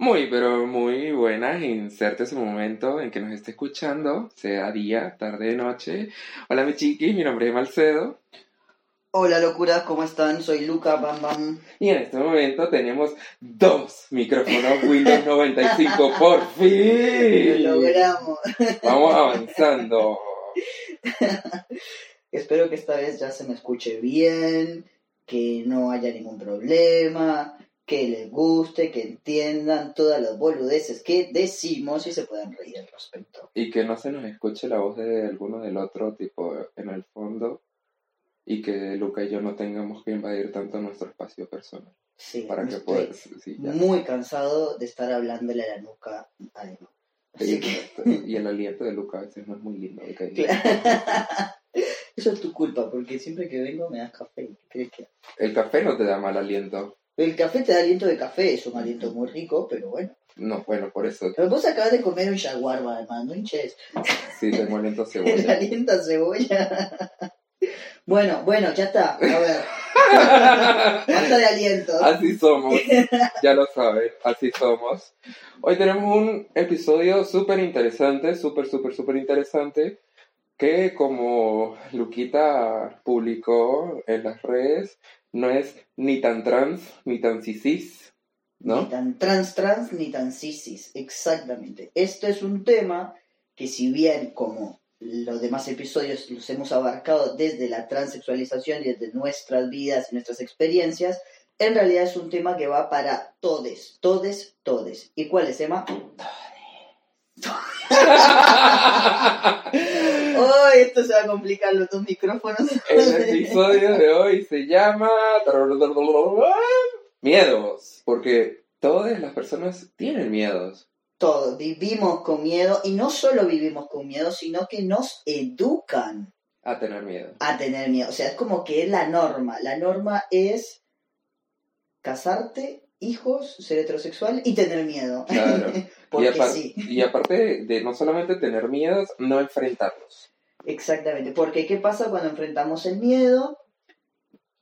Muy, pero muy buenas. Inserte ese momento en que nos esté escuchando, sea día, tarde, noche. Hola, mi chiquis, mi nombre es Malcedo. Hola, locuras, ¿cómo están? Soy Luca, bam bam. Y en este momento tenemos dos micrófonos Windows 95. ¡Por fin! Lo logramos. Vamos avanzando. Espero que esta vez ya se me escuche bien, que no haya ningún problema, que les guste, que entiendan todas las boludeces que decimos y se puedan reír al respecto. Y que no se nos escuche la voz de alguno del otro, tipo en el fondo. Y que Luca y yo no tengamos que invadir tanto nuestro espacio personal. Sí, Para que estoy puedas. Sí, muy cansado de estar hablándole a la nuca a Emma. Así que... Y el aliento de Luca a veces no es muy lindo. Eso es tu culpa, porque siempre que vengo me das café. ¿Qué crees que El café no te da mal aliento. El café te da aliento de café, es un aliento muy rico, pero bueno. No, bueno, por eso Pero vos acabas de comer un shawarma, hermano, no hinches. sí tengo aliento a El cebolla. aliento a cebolla. Bueno, bueno, ya está. A ver. Basta de aliento. Así somos, ya lo saben, así somos. Hoy tenemos un episodio súper interesante, súper, súper, súper interesante, que como Luquita publicó en las redes, no es ni tan trans ni tan cisis, Ni ¿no? tan trans trans ni tan cisis. Exactamente. Esto es un tema que si bien como los demás episodios los hemos abarcado desde la transexualización y desde nuestras vidas y nuestras experiencias, en realidad es un tema que va para todes, todes, todes. ¿Y cuál es, Emma? ¡Ay, esto se va a complicar los dos micrófonos! El episodio de hoy se llama Miedos, porque todas las personas tienen miedos. Todos vivimos con miedo y no solo vivimos con miedo, sino que nos educan a tener miedo. a tener miedo. O sea, es como que es la norma. La norma es casarte, hijos, ser heterosexual y tener miedo. Claro. Porque y, apar- sí, y aparte de, no solamente tener miedos, no enfrentarlos. exactamente. Porque ¿qué pasa cuando enfrentamos el miedo?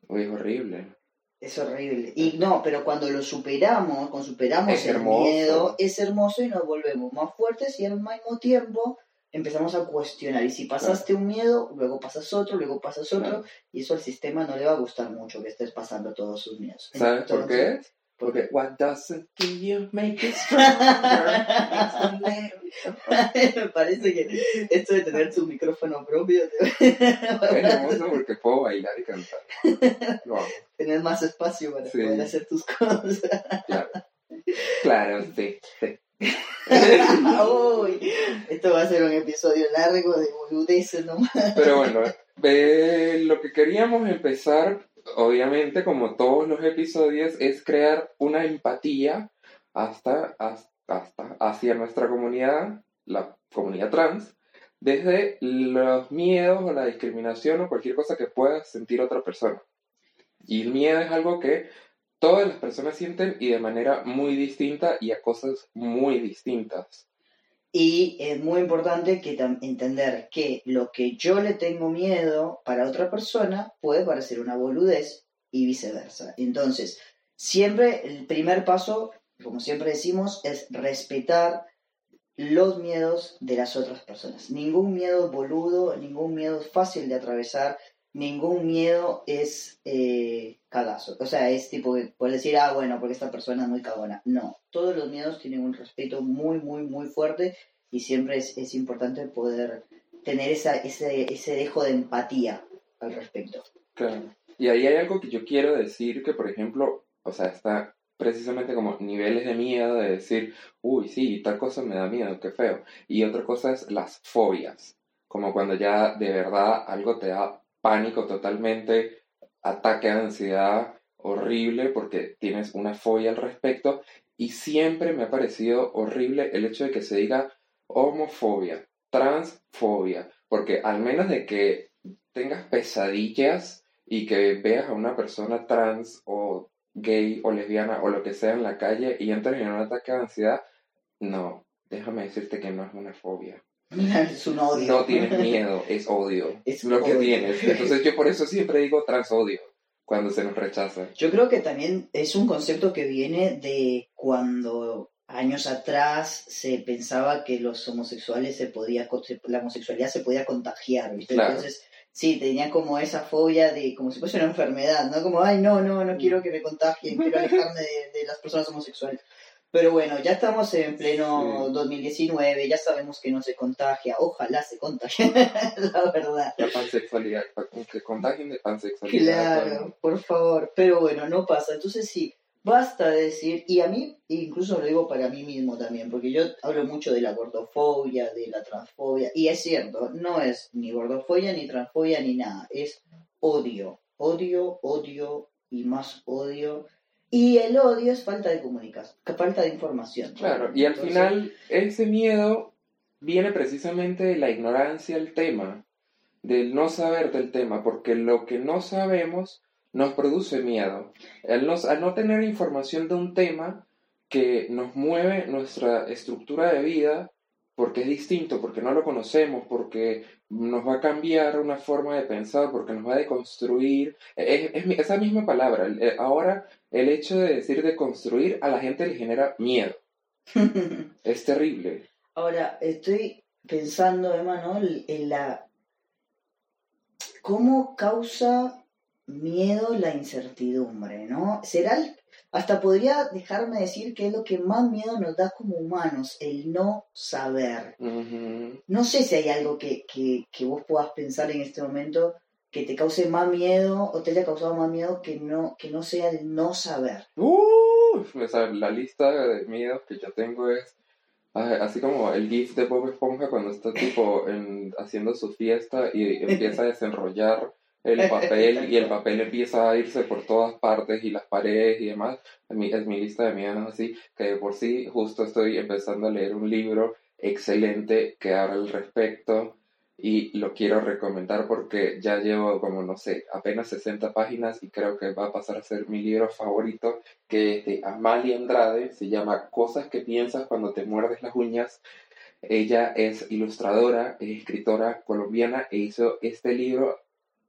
Uy, es horrible. Es horrible. Y no, pero cuando lo superamos, cuando superamos Es el hermoso. miedo, es hermoso y nos volvemos más fuertes y al mismo tiempo empezamos a cuestionar. Y si pasaste un miedo, luego pasas otro, luego pasas otro, Claro. y eso al sistema no le va a gustar mucho que estés pasando todos sus miedos. ¿Sabes por qué? Porque what doesn't kill you make you stronger. Me parece que esto de tener tu micrófono propio, Es hermoso porque puedo bailar y cantar. Lo amo, tener más espacio para Sí. poder hacer tus cosas. claro. Claro, sí. sí. Uy, esto va a ser un episodio largo de boludeces nomás. Pero bueno, eh, lo que queríamos empezar, obviamente, como todos los episodios, es crear una empatía hasta, hasta, hasta hacia nuestra comunidad, la comunidad trans, desde los miedos o la discriminación o cualquier cosa que pueda sentir otra persona. Y el miedo es algo que todas las personas sienten y de manera muy distinta y a cosas muy distintas. Y es muy importante que entender que lo que yo le tengo miedo para otra persona puede parecer una boludez y viceversa. Entonces, siempre el primer paso, como siempre decimos, es respetar los miedos de las otras personas. Ningún miedo boludo, ningún miedo fácil de atravesar, ningún miedo es eh, cagazo. O sea, es tipo que puedes decir, ah, bueno, porque esta persona es muy cagona. No, todos los miedos tienen un respeto muy, muy, muy fuerte y siempre es, es importante poder tener esa, ese, ese dejo de empatía al respecto. Claro. Y ahí hay algo que yo quiero decir que, por ejemplo, o sea, está precisamente como niveles de miedo de decir, uy, sí, tal cosa me da miedo, qué feo. Y otra cosa es las fobias, como cuando ya de verdad algo te da pánico totalmente, ataque de ansiedad horrible porque tienes una fobia al respecto. Y siempre me ha parecido horrible el hecho de que se diga homofobia, transfobia, porque al menos de que tengas pesadillas y que veas a una persona trans o gay o lesbiana o lo que sea en la calle y entres en un ataque de ansiedad, no, déjame decirte que no es una fobia. Es un odio. No tienes miedo, es odio. Es lo que tienes. Entonces yo por eso siempre digo transodio cuando se nos rechaza. Yo creo que también es un concepto que viene de cuando años atrás se pensaba que los homosexuales se podía, la homosexualidad se podía contagiar, ¿viste? Entonces, sí, tenía como esa fobia de, como si fuese una enfermedad, ¿no? Como, ay, no, no, no quiero que me contagien, quiero alejarme de, de las personas homosexuales. Pero bueno, ya estamos en pleno 2019, ya sabemos que no se contagia, ojalá se contagie, la verdad. La pansexualidad, que contagien de pansexualidad. Claro, por favor, pero bueno, no pasa. Entonces sí, basta de decir, y a mí, incluso lo digo para mí mismo también, porque yo hablo mucho de la gordofobia, de la transfobia, y es cierto, no es ni gordofobia, ni transfobia, ni nada, es odio, odio, odio y más odio y el odio es falta de comunicación, falta de información. Claro, y al final ese miedo viene precisamente de la ignorancia del tema, del no saber del tema, porque lo que no sabemos nos produce miedo. Al no, al no tener información de un tema que nos mueve nuestra estructura de vida, porque es distinto, porque no lo conocemos, porque nos va a cambiar una forma de pensar, porque nos va a deconstruir. Es, esa misma palabra. Eh, ahora, el hecho de decir deconstruir a la gente le genera miedo. es terrible. Ahora, estoy pensando, Emanuel, en la. ¿Cómo causa miedo la incertidumbre, no? ¿Será el hasta podría dejarme decir que es lo que más miedo nos da como humanos, el no saber. No sé si hay algo que, vos puedas pensar en este momento que te cause más miedo o te haya causado más miedo que no, que no sea el no saber. Uh, la lista de miedos que yo tengo es así como el gif de Bob Esponja cuando está tipo haciendo su fiesta y empieza a desenrollar el papel y el papel empieza a irse por todas partes y las paredes y demás. Mi, es mi lista de miedos así, que por sí justo estoy empezando a leer un libro excelente que habla al respecto y lo quiero recomendar porque ya llevo como no sé, apenas 60 páginas y creo que va a pasar a ser mi libro favorito que es de Amalia Andrade, se llama Cosas que piensas cuando te muerdes las uñas. Ella es ilustradora, es escritora colombiana e hizo este libro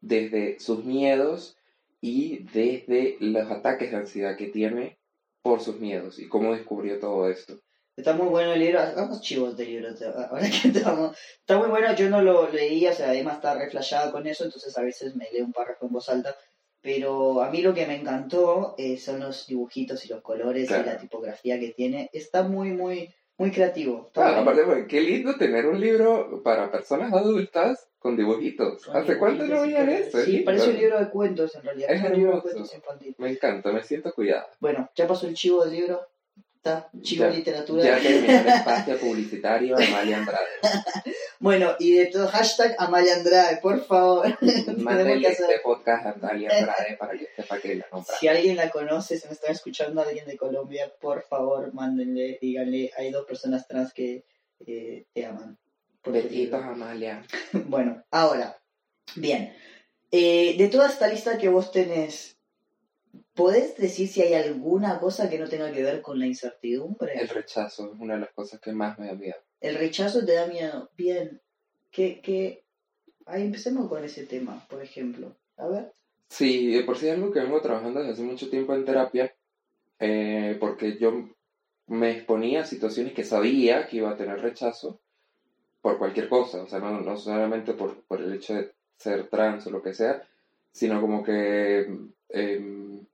desde sus miedos y desde los ataques de ansiedad que tiene por sus miedos y cómo descubrió todo esto. Está muy bueno el libro, hagamos chivos de libro, ahora que estamos. Está muy bueno, yo no lo leía, o sea, además está reflejada con eso, entonces a veces me leo un párrafo en voz alta, pero a mí lo que me encantó eh, son los dibujitos y los colores y la tipografía que tiene. Está muy, muy, muy creativo. Ah, aparte, qué lindo tener un libro para personas adultas con dibujitos. ¿Hace cuánto no veías eso? Sí, parece un libro de cuentos en realidad. Es, un libro de cuentos infantil. Me encanta, me siento cuidado. Bueno, ya pasó el chivo del libro. Está, chivo de literatura. Ya terminó el espacio publicitario Amalia Andrade. bueno, y de todo, hashtag Amalia Andrade, por favor. Mándenle este podcast a Amalia Andrade para que sepa que la compra. Si alguien la conoce, si me están escuchando alguien de Colombia, por favor, mándenle, díganle, hay dos personas trans que eh, te aman. Besitos, Amalia. bueno, ahora, bien. Eh, de toda esta lista que vos tenés, ¿podés decir si hay alguna cosa que no tenga que ver con la incertidumbre? El rechazo es una de las cosas que más me da miedo. El rechazo te da miedo. Bien. ¿Qué, qué? Ahí empecemos con ese tema, por ejemplo. A ver. Sí, de por sí es algo que vengo trabajando desde hace mucho tiempo en terapia, eh, porque yo me exponía a situaciones que sabía que iba a tener rechazo por cualquier cosa, o sea, no, no solamente por, por, el hecho de ser trans o lo que sea, sino como que em,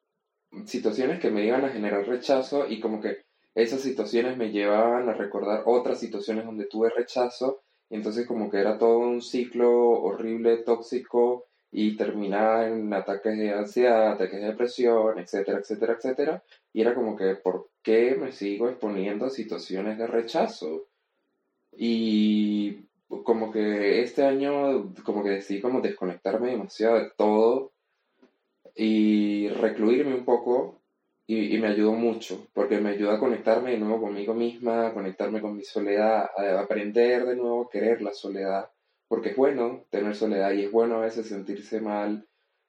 situaciones que me iban a generar rechazo y como que esas situaciones me llevaban a recordar otras situaciones donde tuve rechazo y entonces como que era todo un ciclo horrible, tóxico y terminaba en ataques de ansiedad, ataques de depresión, etcétera, etcétera, etcétera. Y era como que, ¿por qué me sigo exponiendo a situaciones de rechazo? Y como que este año como que decidí como desconectarme demasiado de todo y recluirme un poco y, me ayudó mucho porque me ayudó a conectarme de nuevo conmigo misma, a conectarme con mi soledad, a aprender de nuevo a querer la soledad porque es bueno tener soledad y es bueno a veces sentirse mal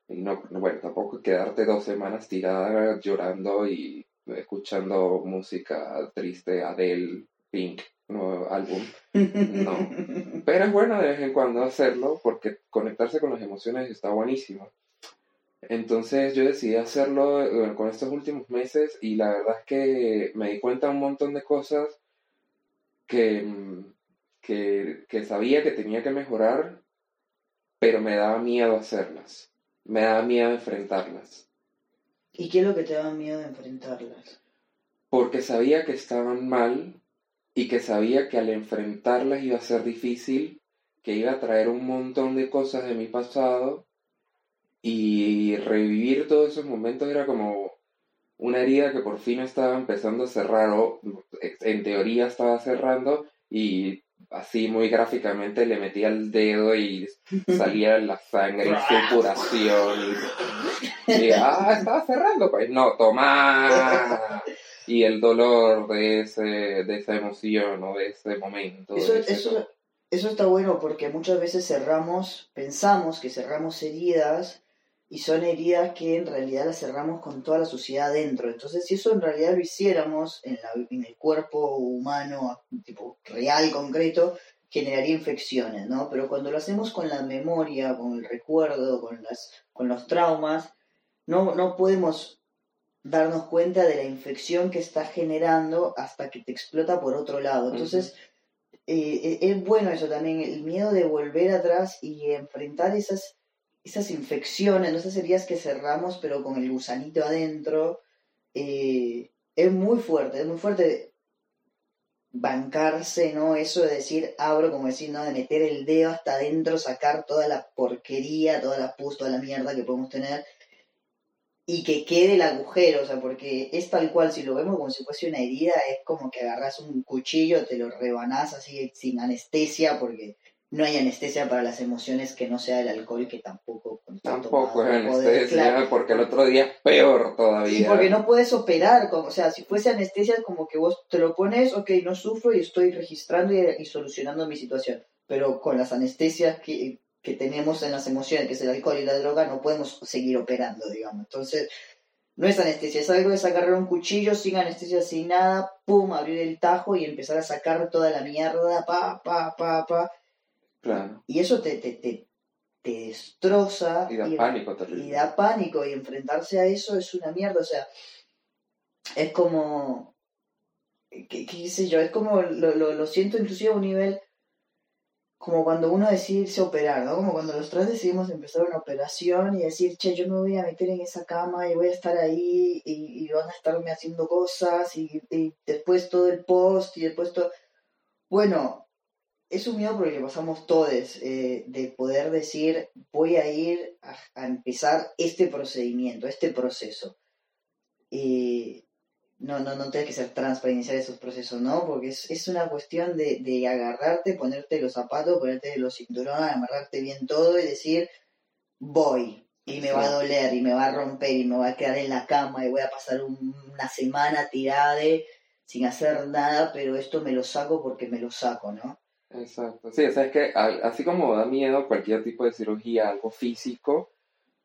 y no, bueno, tampoco quedarte dos semanas tirada llorando y escuchando música triste, Adele, Pink nuevo álbum. No. Pero es bueno de vez en cuando hacerlo porque conectarse con las emociones está buenísimo. Entonces yo decidí hacerlo eh, con estos últimos meses y la verdad es que me di cuenta de un montón de cosas que, mm, que, que sabía que tenía que mejorar, pero me daba miedo hacerlas. Me daba miedo enfrentarlas. ¿Y qué es lo que te da miedo de enfrentarlas? Porque sabía que estaban mal y que sabía que al enfrentarlas iba a ser difícil, que iba a traer un montón de cosas de mi pasado y revivir todos esos momentos era como una herida que por fin estaba empezando a cerrar o en teoría estaba cerrando y así muy gráficamente le metía el dedo y salía la sangre y supuración y, ah estaba cerrando pues no toma y el dolor de ese de esa emoción o de ese momento Eso, ese eso, eso está bueno porque muchas veces cerramos, pensamos que cerramos heridas y son heridas que en realidad las cerramos con toda la sociedad adentro. Entonces, si eso en realidad lo hiciéramos en, la, en el cuerpo humano, tipo real, concreto, generaría infecciones, ¿no? Pero cuando lo hacemos con la memoria, con el recuerdo, con, las, con los traumas, no, no podemos darnos cuenta de la infección que está generando hasta que te explota por otro lado. Entonces, eh, es bueno eso también, el miedo de volver atrás y enfrentar esas esas infecciones, ¿no? esas heridas que cerramos pero con el gusanito adentro, eh, es muy fuerte, es muy fuerte bancarse, ¿no? Eso de decir, abro, como decir, ¿no? De meter el dedo hasta adentro, sacar toda la porquería, toda la pus, toda la mierda que podemos tener y que quede el agujero, o sea, porque es tal cual, si lo vemos como si fuese una herida, es como que agarras un cuchillo, te lo rebanás así sin anestesia, porque no hay anestesia para las emociones que no sea el alcohol, que tampoco... Tampoco es anestesia, porque el otro día es peor todavía. Sí, porque no puedes operar, como, o sea, si fuese anestesia, como que vos te lo pones, ok, no sufro y estoy registrando y, solucionando mi situación. Pero con las anestesias que, que tenemos en las emociones, que es el alcohol y la droga, no podemos seguir operando, digamos. Entonces, no es anestesia, es algo de agarrar un cuchillo sin anestesia, sin nada, pum, abrir el tajo y empezar a sacar toda la mierda, pa, pa, pa, pa y eso te, te, te, destroza. Y da pánico Y da pánico. Y enfrentarse a eso es una mierda. O sea, es como. ¿Qué, qué sé yo? Es como. Lo, lo, lo, siento inclusive a un nivel. Como cuando uno decide irse a operar, ¿no? Como cuando los tres decidimos empezar una operación y decir, che, yo me voy a meter en esa cama y voy a estar ahí y, y van a estarme haciendo cosas y, y después todo el post y después todo. Bueno, es un miedo porque pasamos todos, eh, de poder decir, voy a ir a, empezar este procedimiento, este proceso. y no, no, no tienes que ser trans para iniciar esos procesos, ¿no? Porque es, es una cuestión de, de, agarrarte, ponerte los zapatos, ponerte los cinturones, amarrarte bien todo y decir, voy. Y me va a doler, y me va a romper, y me va a quedar en la cama, y voy a pasar una semana tirada sin hacer nada, pero esto me lo saco porque me lo saco, ¿no? Exacto. Sí, o sea, es que así como da miedo cualquier tipo de cirugía, algo físico,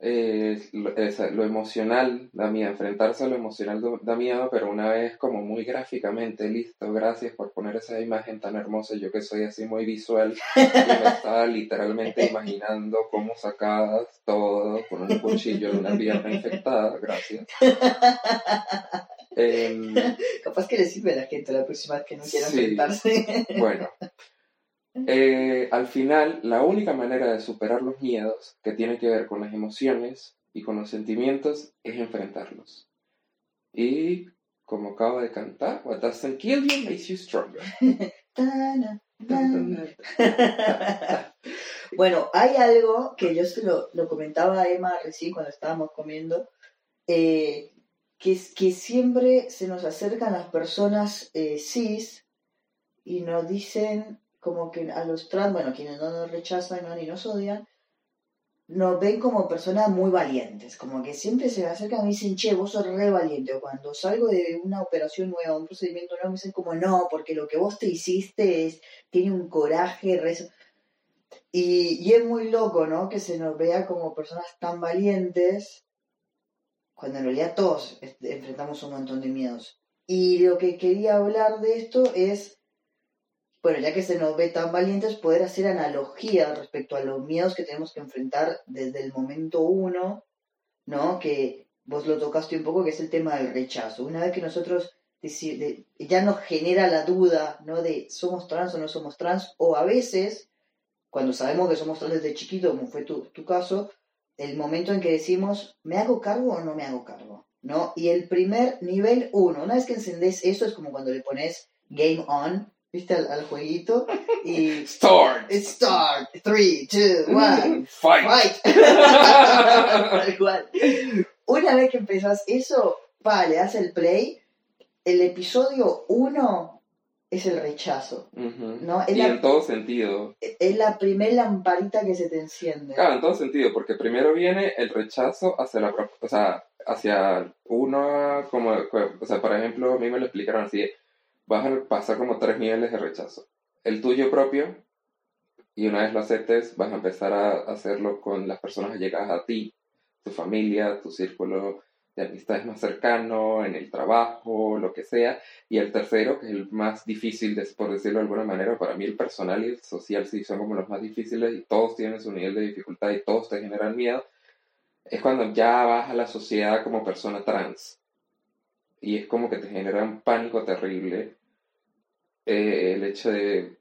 eh, lo, emocional da miedo, enfrentarse a lo emocional da miedo, pero una vez como muy gráficamente, listo, gracias por poner esa imagen tan hermosa, yo que soy así muy visual, y me estaba literalmente imaginando cómo sacadas todo con un cuchillo de una pierna infectada, gracias. Em, Capaz que le sirve a la gente la próxima vez que no quiera enfrentarse. bueno, eh, al final, la única manera de superar los miedos, que tiene que ver con las emociones y con los sentimientos, es enfrentarlos. Y, como acabo de cantar, What doesn't kill you makes you stronger. bueno, hay algo que yo se lo, comentaba a Emma recién cuando estábamos comiendo, eh, que, que siempre se nos acercan las personas eh, cis y nos dicen como que a los trans, bueno, quienes no nos rechazan ¿no? ni nos odian, nos ven como personas muy valientes, como que siempre se me acercan y dicen, che, vos sos re valiente, o cuando salgo de una operación nueva, un procedimiento nuevo, me dicen como, no, porque lo que vos te hiciste es, tiene un coraje. Y, y es muy loco, ¿no? Que se nos vea como personas tan valientes, cuando en realidad todos enfrentamos un montón de miedos. Y lo que quería hablar de esto es bueno, ya que se nos ve tan valientes, poder hacer analogía respecto a los miedos que tenemos que enfrentar desde el momento uno ¿no? Que vos lo tocaste un poco, que es el tema del rechazo. Una vez que nosotros ya nos genera la duda, ¿no? De somos trans o no somos trans, o a veces, cuando sabemos que somos trans desde chiquito, como fue tu, tu caso, el momento en que decimos, ¿me hago cargo o no me hago cargo? ¿No? Y el primer nivel uno, una vez que encendés eso, es como cuando le pones game on, ¿viste? Al, jueguito. Y. Start. Start. 3, 2, 1. Fight. Fight. Una vez que empezás eso, vale, hace el play. El episodio 1 es el rechazo. ¿no? y en todo sentido. Es la primer lamparita que se te enciende. Claro, en todo sentido, porque primero viene el rechazo hacia la o sea, hacia uno como, o sea, por ejemplo, a mí me lo explicaron así, vas a pasar como tres niveles de rechazo. El tuyo propio, y una vez lo aceptes, vas a empezar a hacerlo con las personas allegadas a ti, tu familia, tu círculo de amistades más cercano, en el trabajo, lo que sea. Y el tercero, que es el más difícil, por decirlo de alguna manera, para mí el personal y el social sí son como los más difíciles y todos tienen su nivel de dificultad y todos te generan miedo, es cuando ya vas a la sociedad como persona trans. Y es como que te genera un pánico terrible eh, el hecho de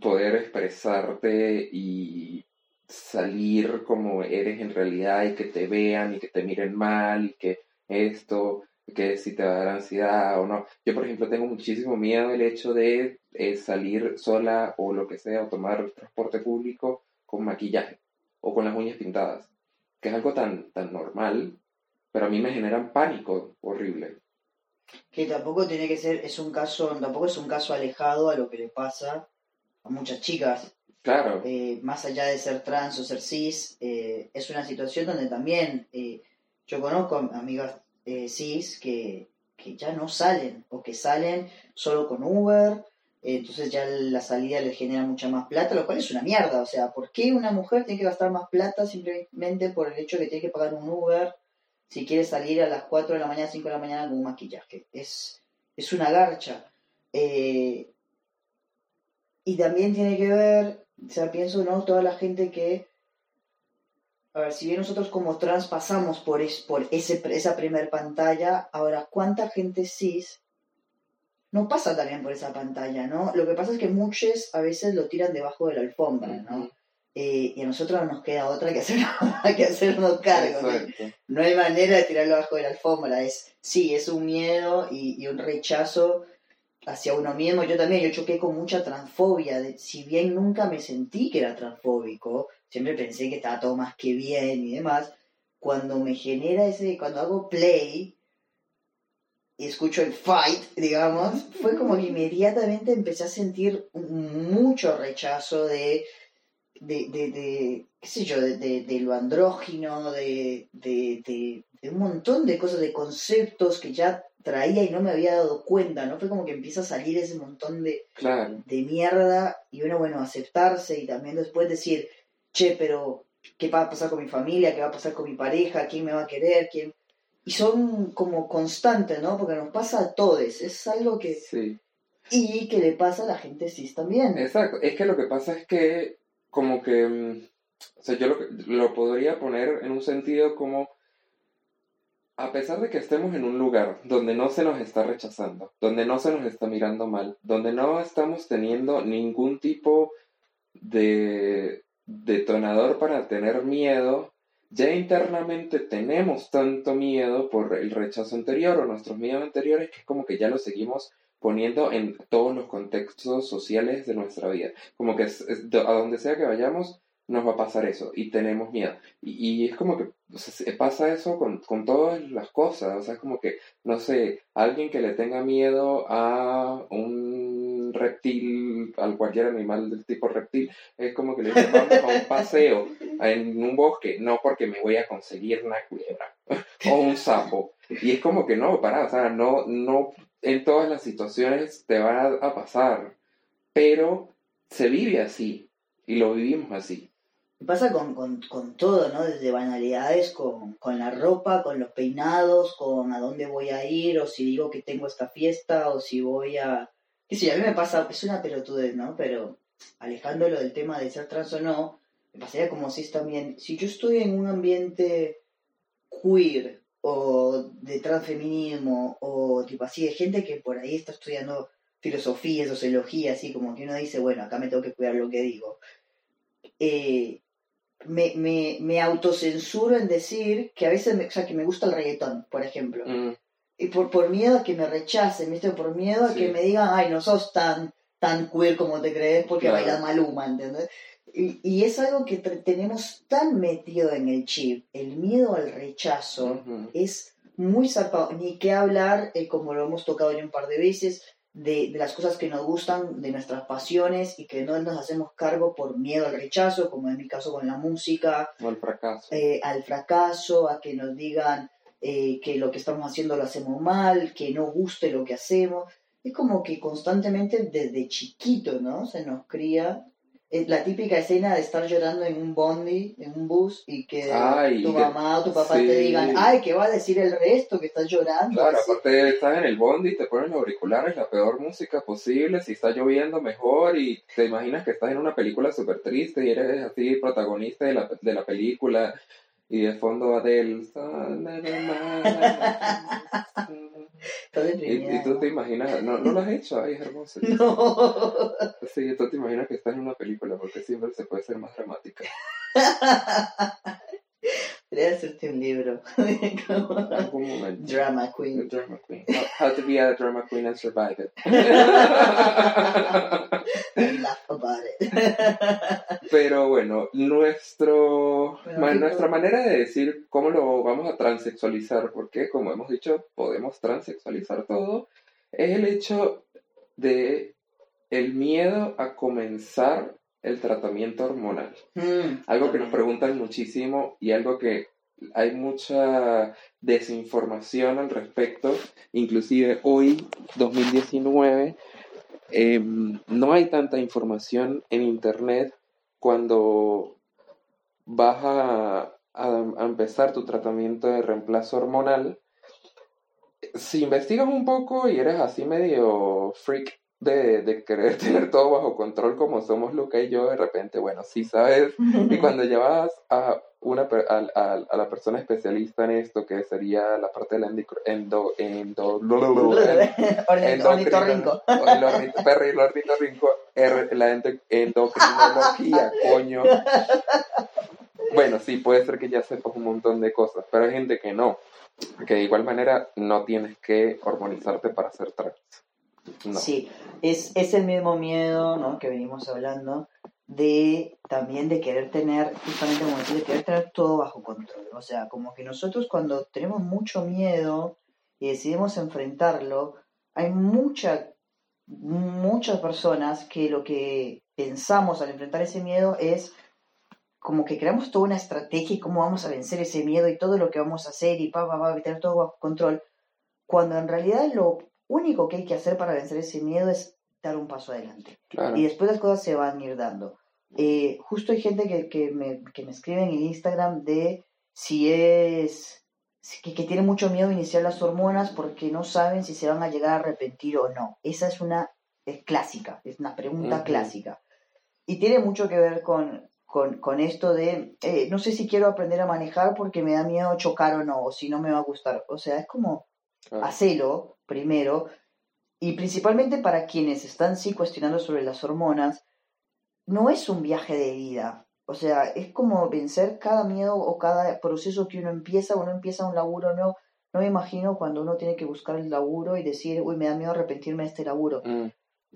poder expresarte y salir como eres en realidad y que te vean y que te miren mal y que esto, que si te va a dar ansiedad o no. Yo, por ejemplo, tengo muchísimo miedo el hecho de eh, salir sola o lo que sea, o tomar transporte público con maquillaje o con las uñas pintadas, que es algo tan, tan normal, pero a mí me generan pánico horrible. Que tampoco tiene que ser, es un caso, tampoco es un caso alejado a lo que le pasa a muchas chicas. Claro. Eh, más allá de ser trans o ser cis, eh, es una situación donde también yo conozco amigas eh, cis que, ya no salen o que salen solo con Uber, entonces ya la salida les genera mucha más plata, lo cual es una mierda. O sea, ¿por qué una mujer tiene que gastar más plata simplemente por el hecho de que tiene que pagar un Uber si quiere salir a las 4 de la mañana, 5 de la mañana con un maquillaje? Es, es una garcha. Eh, y también tiene que ver, o sea, pienso, ¿no? Toda la gente que a ver, si bien nosotros como trans pasamos por, por ese, esa primer pantalla, ahora, ¿cuánta gente cis no pasa también por esa pantalla, ¿no? Lo que pasa es que muchos a veces lo tiran debajo de la alfombra, ¿no? Eh, y a nosotros no nos queda otra que, hacer, que hacernos cargo. ¿no? ¿no? hay manera de tirarlo debajo de la alfombra. Es, sí, es un miedo y, y un rechazo hacia uno mismo. Yo también, yo choqué con mucha transfobia. De, si bien nunca me sentí que era transfóbico, siempre pensé que estaba todo más que bien y demás, cuando me genera ese, cuando hago play y escucho el fight, digamos, fue como que inmediatamente empecé a sentir mucho rechazo de, de, de, qué sé yo, de, de lo andrógino, de, de, un montón de cosas, de conceptos que ya traía y no me había dado cuenta, ¿no? Fue como que empieza a salir ese montón de, de mierda y uno, bueno, aceptarse y también después decir, che, pero ¿qué va a pasar con mi familia? ¿Qué va a pasar con mi pareja? ¿Quién me va a querer? ¿Quién? Y son como constantes, ¿no? Porque nos pasa a todos. Es algo que... Sí. Y que le pasa a la gente cis también. Exacto. Es que lo que pasa es que como que... Mm, o sea, yo lo, lo podría poner en un sentido como... A pesar de que estemos en un lugar donde no se nos está rechazando, donde no se nos está mirando mal, donde no estamos teniendo ningún tipo de, detonador para tener miedo, ya internamente tenemos tanto miedo por el rechazo anterior o nuestros miedos anteriores que es como que ya lo seguimos poniendo en todos los contextos sociales de nuestra vida. Como que a donde sea que vayamos, nos va a pasar eso y tenemos miedo. Y, es como que pasa eso con, con, todas las cosas. O sea, es como que, no sé, alguien que le tenga miedo a un reptil, al cualquier animal del tipo reptil, es como que le dice, vamos a un paseo en un bosque, no porque me voy a conseguir una culebra o un sapo. Y es como que no, para, o sea, no, no en todas las situaciones te van a, pasar, pero se vive así y lo vivimos así. Pasa con, con, con, todo, ¿no? Desde banalidades, con, con, la ropa, con los peinados, con a dónde voy a ir, o si digo que tengo esta fiesta, o si voy a, sí, a mí me pasa, es una pelotudez, ¿no? Pero alejándolo del tema de ser trans o no, me pasaría como si es también, si yo estoy en un ambiente queer o de transfeminismo o tipo así, de gente que por ahí está estudiando filosofía, sociología, así como que uno dice, bueno, acá me tengo que cuidar lo que digo. Eh, me, me, me autocensuro en decir que a veces, me, o sea, que me gusta el reggaetón, por ejemplo. Mm, Y por, por miedo a que me rechacen, ¿viste? Por miedo a Sí. que me digan, ay, no sos tan, tan queer como te crees porque Claro. bailas maluma, ¿entendés? Y, y es algo que tenemos tan metido en el chip, el miedo al rechazo ujú. es muy zarpado. Ni que hablar, eh, como lo hemos tocado ya un par de veces, de, de las cosas que nos gustan, de nuestras pasiones y que no nos hacemos cargo por miedo al rechazo, como en mi caso con la música, O el fracaso. eh, al fracaso, a que nos digan eh, que lo que estamos haciendo lo hacemos mal, que no guste lo que hacemos. Es como que constantemente desde chiquito, ¿no? Se nos cría la típica escena de estar llorando en un bondi, en un bus, y que Ay, tu mamá o tu papá sí. te digan, ay, ¿qué va a decir el resto que estás llorando? Claro, Así. aparte estás en el bondi te ponen los auriculares, la peor música posible, si está lloviendo mejor y te imaginas que estás en una película súper triste y eres así protagonista de la, de la película y de fondo Adele. Estás Y, deprimida, y tú te imaginas, no, no lo has hecho, ay, es hermoso. No. Sí, tú te imaginas que estás en una película porque siempre se puede ser más dramática. Debería hacerte un libro. Algún momento. Drama Queen. Drama queen. How, how to be a drama queen and survive it. I laugh about it. Pero bueno, nuestro, ma- nuestra manera de decir cómo lo vamos a transexualizar, porque como hemos dicho, podemos transexualizar todo, es el hecho de el miedo a comenzar el tratamiento hormonal. Mm, Algo que nos preguntan muchísimo y algo que hay mucha desinformación al respecto, inclusive hoy, 2019, em, no hay tanta información en internet cuando vas a, a- a empezar tu tratamiento de reemplazo hormonal. Si investigas un poco y eres así medio freak de, de querer tener todo bajo control como somos Luca y yo, de repente, bueno, sí sabes y cuando llevas a, una, a, a- a la persona especialista en esto, que sería la parte de la endicro- endo, endo, Ornito- ornitorrinco. el la endocrinología, coño. Bueno, sí, puede ser que ya sepas un montón de cosas, pero hay gente que no. Que de igual manera no tienes que hormonizarte para ser trans. Sí, es, es el mismo miedo ¿no? que venimos hablando de también de querer tener, justamente como decís, de querer tener todo bajo control. O sea, como que nosotros cuando tenemos mucho miedo y decidimos enfrentarlo, hay mucha, muchas personas que lo que pensamos al enfrentar ese miedo es como que creamos toda una estrategia y cómo vamos a vencer ese miedo y todo lo que vamos a hacer y pa, pa, pa, tener todo bajo control, cuando en realidad lo único que hay que hacer para vencer ese miedo es dar un paso adelante. Claro. Y después las cosas se van a ir dando. Eh, justo hay gente que, que, me, que me escriben en Instagram de si es que, que tiene mucho miedo a iniciar las hormonas porque no saben si se van a llegar a arrepentir o no. Esa es una es clásica, es una pregunta clásica. Y tiene mucho que ver con, con, con esto de, eh, no sé si quiero aprender a manejar porque me da miedo chocar o no, o si no me va a gustar. O sea, es como, claro. hacelo primero y principalmente para quienes están sí cuestionando sobre las hormonas, no es un viaje de vida. O sea, es como vencer cada miedo o cada proceso que uno empieza, uno empieza un laburo nuevo. No me imagino cuando uno tiene que buscar el laburo y decir, uy, me da miedo arrepentirme de este laburo. Mm,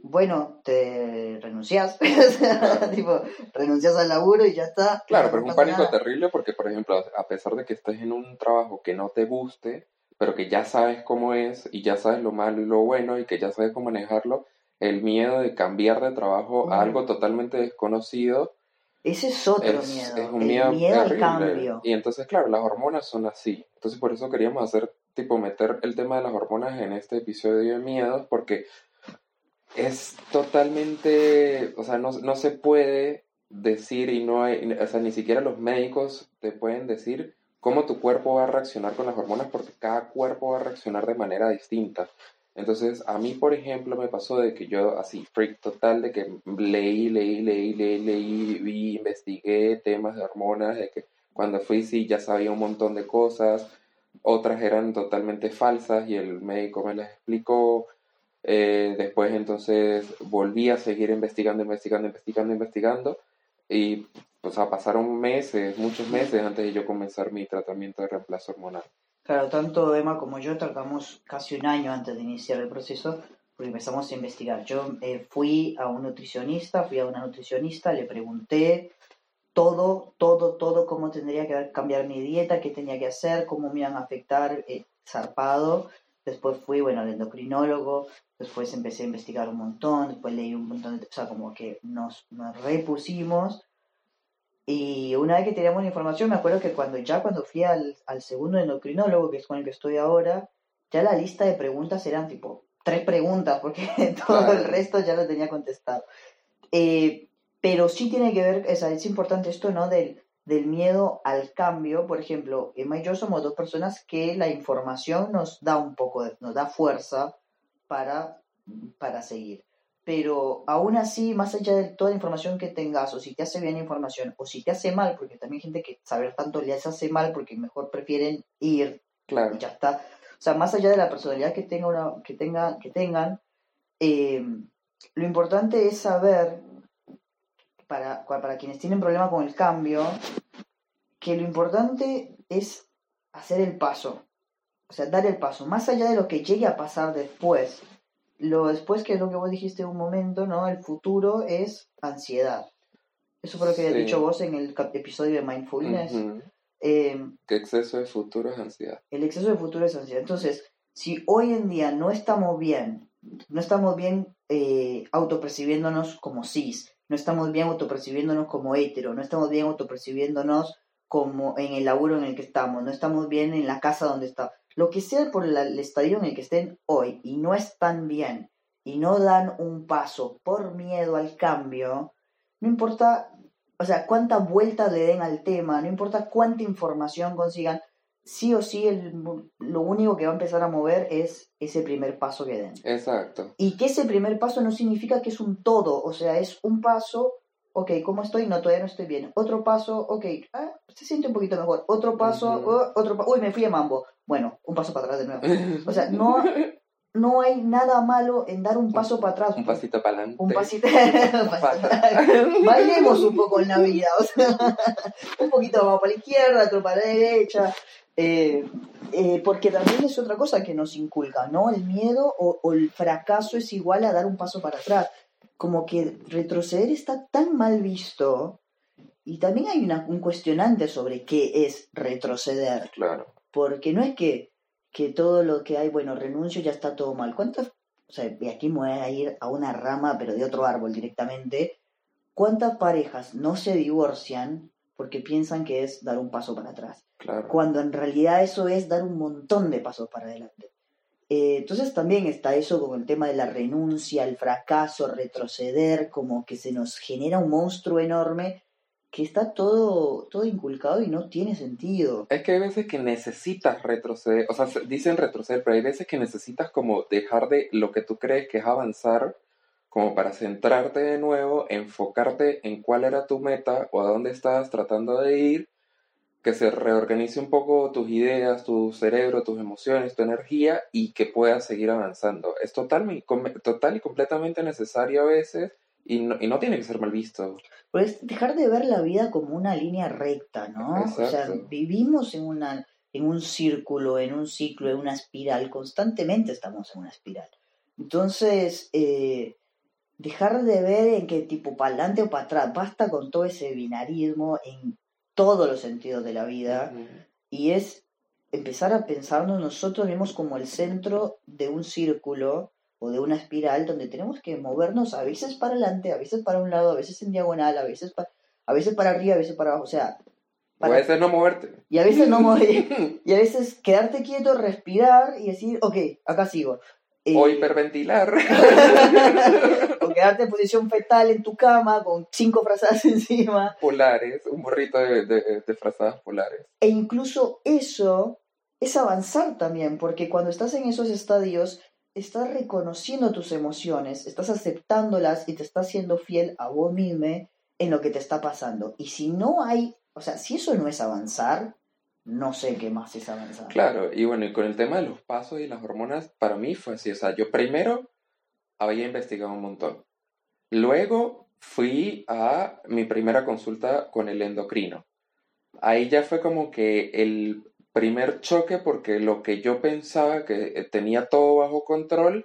Bueno, te renuncias, tipo, renuncias al laburo y ya está. Claro, no pero es un pánico nada. terrible porque, por ejemplo, a pesar de que estés en un trabajo que no te guste, pero que ya sabes cómo es y ya sabes lo malo y lo bueno y que ya sabes cómo manejarlo, el miedo de cambiar de trabajo a algo totalmente desconocido Ese es otro es, miedo. es un el miedo, miedo al cambio. Y entonces, claro, las hormonas son así. Entonces, por eso queríamos hacer, tipo, meter el tema de las hormonas en este episodio de miedos, porque es totalmente, o sea, no, no se puede decir y no hay, o sea, ni siquiera los médicos te pueden decir cómo tu cuerpo va a reaccionar con las hormonas, porque cada cuerpo va a reaccionar de manera distinta. Entonces, a mí, por ejemplo, me pasó de que yo, así, freak total, de que leí, leí, leí, leí, leí, vi, investigué temas de hormonas, de que Cuando fui sí ya sabía un montón de cosas, otras eran totalmente falsas y el médico me las explicó. Eh, después entonces volví a seguir investigando, investigando, investigando, investigando y o sea, pasaron meses, muchos meses antes de yo comenzar mi tratamiento de reemplazo hormonal. Claro, tanto Emma como yo tratamos casi un año antes de iniciar el proceso porque empezamos a investigar. Yo eh, fui a un nutricionista, fui a una nutricionista, le pregunté todo, todo, todo, cómo tendría que cambiar mi dieta, qué tenía que hacer, cómo me iban a afectar, eh, zarpado. Después fui, bueno, al endocrinólogo, después empecé a investigar un montón, después leí un montón de... O sea, como que nos, nos repusimos. Y una vez que teníamos la información, me acuerdo que cuando ya cuando fui al, al segundo endocrinólogo, que es con el que estoy ahora, ya la lista de preguntas eran tipo tres preguntas, porque todo el resto ya lo tenía contestado. Eh, pero sí tiene que ver, es, es importante esto, ¿no? Del, del miedo al cambio. Por ejemplo, Emma y yo somos dos personas que la información nos da un poco, de, nos da fuerza para, para seguir. Pero aún así, más allá de toda la información que tengas, o si te hace bien la información, o si te hace mal, porque también hay gente que saber tanto les hace mal porque mejor prefieren ir Claro. y ya está. O sea, más allá de la personalidad que, tenga una, que, tenga, que tengan, eh, lo importante es saber, para, para quienes tienen problema con el cambio, que lo importante es hacer el paso. O sea, dar el paso. Más allá de lo que llegue a pasar después. Lo después, que es lo que vos dijiste un momento, ¿no? El futuro es ansiedad. Eso fue lo que habías Sí. dicho vos en el episodio de Mindfulness. Eh, Que exceso de futuro es ansiedad. el exceso de futuro es ansiedad. Entonces, si hoy en día no estamos bien, no estamos bien eh, autopercibiéndonos como cis, no estamos bien autopercibiéndonos como hetero, no estamos bien autopercibiéndonos como en el laburo en el que estamos, no estamos bien en la casa donde está, lo que sea por la- el estadio en el que estén hoy y no están bien y no dan un paso por miedo al cambio, no importa, o sea, cuánta vuelta le den al tema, no importa cuánta información consigan, sí o sí el, lo único que va a empezar a mover es ese primer paso que den. Exacto. Y que ese primer paso no significa que es un todo, o sea, es un paso, ok, ¿cómo estoy? No, todavía no estoy bien. Otro paso, ok, ah, se siente un poquito mejor. Otro paso, oh, otro pa- uy, me fui a mambo. Bueno, un paso para atrás de nuevo. O sea, no, no hay nada malo en dar un paso para atrás. Un pasito para adelante. Un pasito. un pasito. Bailemos un poco en la vida, o sea, un poquito vamos para la izquierda, otro para la derecha. eh, eh, porque también es otra cosa que nos inculca, ¿no? El miedo o, o el fracaso es igual a dar un paso para atrás. Como que retroceder está tan mal visto. Y también hay una- un cuestionante sobre qué es retroceder. Claro. Porque no es que, que todo lo que hay, bueno, renuncio, ya está todo mal. ¿Cuántas, o sea, y aquí me voy a ir a una rama, pero de otro árbol directamente, ¿cuántas parejas no se divorcian porque piensan que es dar un paso para atrás? Claro. Cuando en realidad eso es dar un montón de pasos para adelante. Eh, entonces también está eso con el tema de la renuncia, el fracaso, retroceder, como que se nos genera un monstruo enorme que está todo, todo inculcado y no tiene sentido. Es que hay veces que necesitas retroceder, o sea, se- dicen retroceder, pero hay veces que necesitas como dejar de lo que tú crees que es avanzar, como para centrarte de nuevo, enfocarte en cuál era tu meta o a dónde estabas tratando de ir, que se reorganice un poco tus ideas, tu cerebro, tus emociones, tu energía y que puedas seguir avanzando. Es total, total y completamente necesario a veces y no, y no tiene que ser mal visto. Pues dejar de ver la vida como una línea recta, ¿no? O sea, vivimos en una en un círculo, en un ciclo, en una espiral, constantemente estamos en una espiral. Entonces, eh, dejar de ver en qué tipo para adelante o para atrás, basta con todo ese binarismo en todos los sentidos de la vida y es empezar a pensarnos nosotros mismos como el centro de un círculo o de una espiral donde tenemos que movernos a veces para adelante, a veces para un lado, a veces en diagonal, a veces para, a veces para arriba, a veces para abajo, o sea, para- Puede ser no moverte. y a veces no mover, y a veces quedarte quieto, respirar y decir, ok, acá sigo. Eh, O hiperventilar. o quedarte en posición fetal en tu cama con cinco frazadas encima. polares, un burrito de, de, de frazadas polares. E incluso eso es avanzar también, porque cuando estás en esos estadios, estás reconociendo tus emociones, estás aceptándolas y te estás siendo fiel a vos mismo en lo que te está pasando. Y si no hay, o sea, si eso no es avanzar, no sé qué más es avanzar. Claro, y bueno, y con el tema de los pasos y las hormonas, para mí fue así. O sea, yo primero había investigado un montón. Luego fui a mi primera consulta con el endocrino. Ahí ya fue como que el primer choque porque lo que yo pensaba que tenía todo bajo control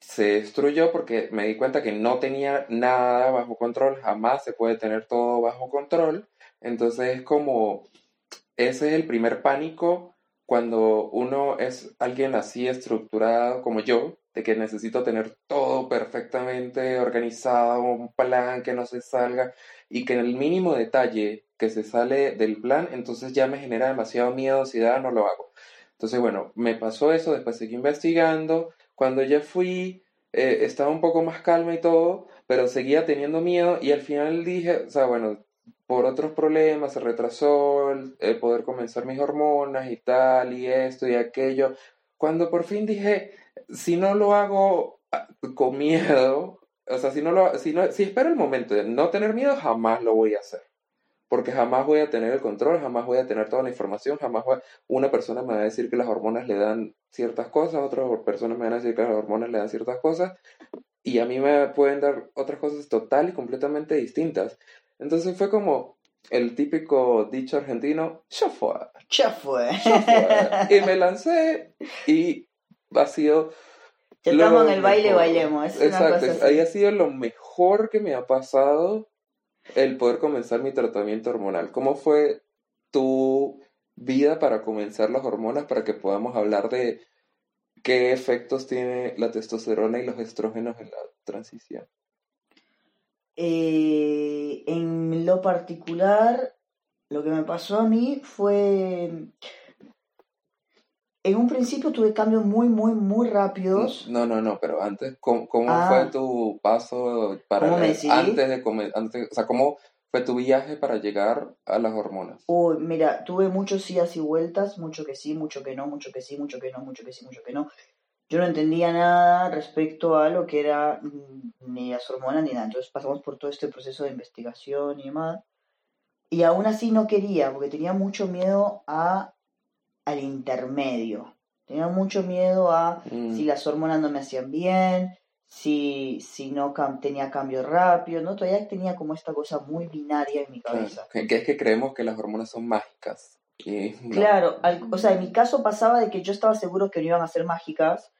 se destruyó porque me di cuenta que no tenía nada bajo control, jamás se puede tener todo bajo control. Entonces es como, ese es el primer pánico cuando uno es alguien así estructurado como yo, de que necesito tener todo perfectamente organizado, un plan que no se salga y que en el mínimo detalle que se sale del plan, entonces ya me genera demasiado miedo, ansiedad, no lo hago. Entonces, bueno, me pasó eso, después seguí investigando, cuando ya fui, eh, estaba un poco más calma y todo, pero seguía teniendo miedo y al final dije, o sea, bueno, por otros problemas se retrasó el, poder comenzar mis hormonas y tal, y esto y aquello. Cuando por fin dije, si no lo hago ah, con miedo, o sea, si no lo, si no, si espero el momento de no tener miedo, jamás lo voy a hacer porque jamás voy a tener el control, jamás voy a tener toda la información, jamás una persona me va a decir que las hormonas le dan ciertas cosas, otra persona me van a decir que las hormonas le dan ciertas cosas, y a mí me pueden dar otras cosas total y completamente distintas. Entonces fue como el típico dicho argentino, ya fue. Ya fue. Y me lancé y ha sido... Ya estamos en el baile, bailemos. Exacto, ahí ha sido lo mejor que me ha pasado el poder comenzar mi tratamiento hormonal. ¿Cómo fue tu vida para comenzar las hormonas para que podamos hablar de qué efectos tiene la testosterona y los estrógenos en la transición? Eh, en lo particular, lo que me pasó a mí fue en un principio tuve cambios muy, muy, muy rápidos. No, no, no, pero antes, ¿cómo, cómo fue Ah. tu paso para ¿Cómo me antes de comer, antes, o sea, cómo fue tu viaje para llegar a las hormonas? Uy, mira, tuve muchos idas y vueltas, mucho que sí, mucho que no, mucho que sí, mucho que no, mucho que sí, mucho que no. Yo no entendía nada respecto a lo que era mm, ni las hormonas ni nada. Entonces pasamos por todo este proceso de investigación y demás. Y aún así no quería, porque tenía mucho miedo a, al intermedio. Tenía mucho miedo a Mm, si las hormonas no me hacían bien, si, si no cam- tenía cambios rápidos, ¿no? Todavía tenía como esta cosa muy binaria en mi claro, cabeza. que, que es que creemos que las hormonas son mágicas. Y no. Claro, al- o sea, en mi caso pasaba de que yo estaba seguro que no iban a ser mágicas,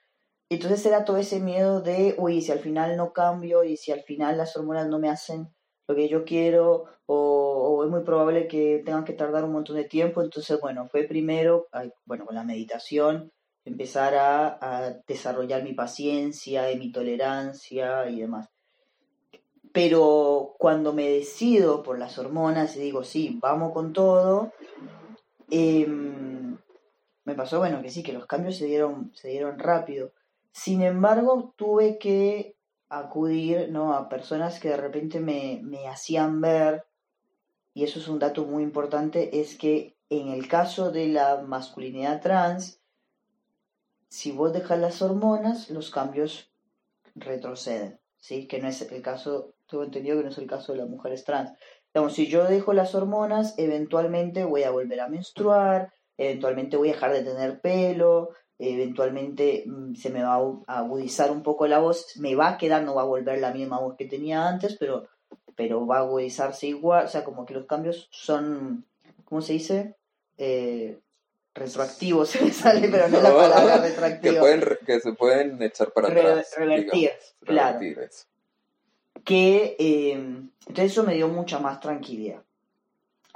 entonces era todo ese miedo de, uy, ¿y si al final no cambio, y si al final las hormonas no me hacen lo que yo quiero, o, o es muy probable que tengan que tardar un montón de tiempo, entonces, bueno, fue primero, bueno, con la meditación, empezar a, desarrollar mi paciencia y mi tolerancia y demás. Pero cuando me decido por las hormonas y digo, sí, vamos con todo, em, me pasó, bueno, que sí, que los cambios se dieron, se dieron rápido. Sin embargo, tuve que acudir, ¿no? a personas que de repente me, me hacían ver, y eso es un dato muy importante, es que en el caso de la masculinidad trans, si vos dejas las hormonas, los cambios retroceden, ¿sí? Que no es el caso, tengo entendido que no es el caso de las mujeres trans. Digamos, si yo dejo las hormonas, eventualmente voy a volver a menstruar, eventualmente voy a dejar de tener pelo, eventualmente mm, se me va a agu- a agudizar un poco la voz, me va a quedar, no va a volver la misma voz que tenía antes, pero, pero va a agudizarse igual, o sea, como que los cambios son, ¿cómo se dice? Eh, retroactivos, se me sale, pero no es la palabra que, retroactivo. pueden, que se pueden echar para Re- atrás. revertir, digamos, claro. revertir eso. que eh, entonces eso me dio mucha más tranquilidad.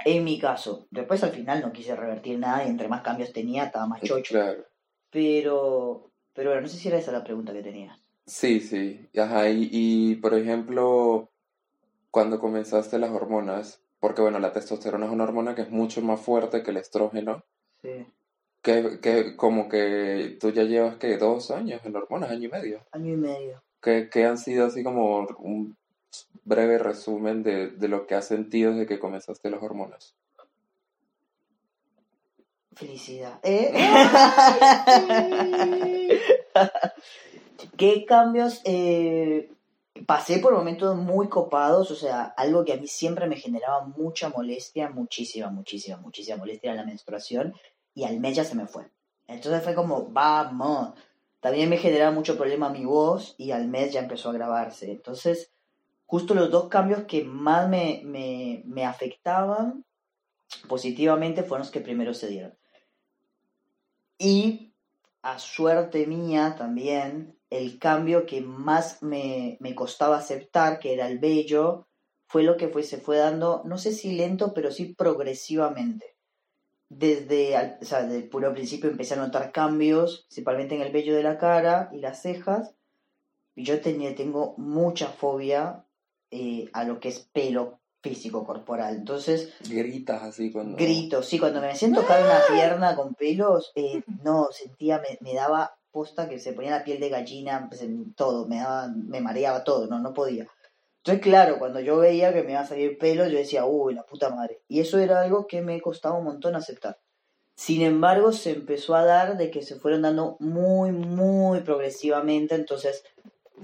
En mi caso, después al final no quise revertir nada y entre más cambios tenía estaba más chocho. Claro. Pero, pero bueno, no sé si era esa la pregunta que tenías. Sí, sí. Ajá, y, y, por ejemplo, cuando comenzaste las hormonas, porque bueno, la testosterona es una hormona que es mucho más fuerte que el estrógeno, Sí. que, que como que tú ya llevas que dos años en hormonas, año y medio, Año y medio. que, que han sido así como un breve resumen de, de lo que has sentido desde que comenzaste las hormonas. Felicidad. ¿Eh? ¿Qué cambios? eh, pasé por momentos muy copados, o sea, algo que a mí siempre me generaba mucha molestia, muchísima, muchísima, muchísima molestia en la menstruación, y al mes ya se me fue. Entonces fue como, vamos. También me generaba mucho problema mi voz y al mes ya empezó a grabarse. Entonces, justo los dos cambios que más me, me, me afectaban positivamente fueron los que primero se dieron. Y a suerte mía también, el cambio que más me, me costaba aceptar, que era el vello, fue lo que fue, se fue dando, no sé si lento, pero sí progresivamente. Desde, o sea, desde el puro principio empecé a notar cambios, principalmente en el vello de la cara y las cejas. Y yo tenía, tengo mucha fobia eh, a lo que es pelo físico corporal. Entonces. Gritas así cuando. Grito, sí, cuando me hacían tocar una pierna con pelos, eh, no, sentía, me, me, daba posta que se ponía la piel de gallina, pues, todo, me daba, me mareaba todo, no, no podía. Entonces, claro, cuando yo veía que me iba a salir pelo, yo decía, uy, la puta madre. Y eso era algo que me costaba un montón aceptar. Sin embargo, se empezó a dar de que se fueron dando muy, muy progresivamente, entonces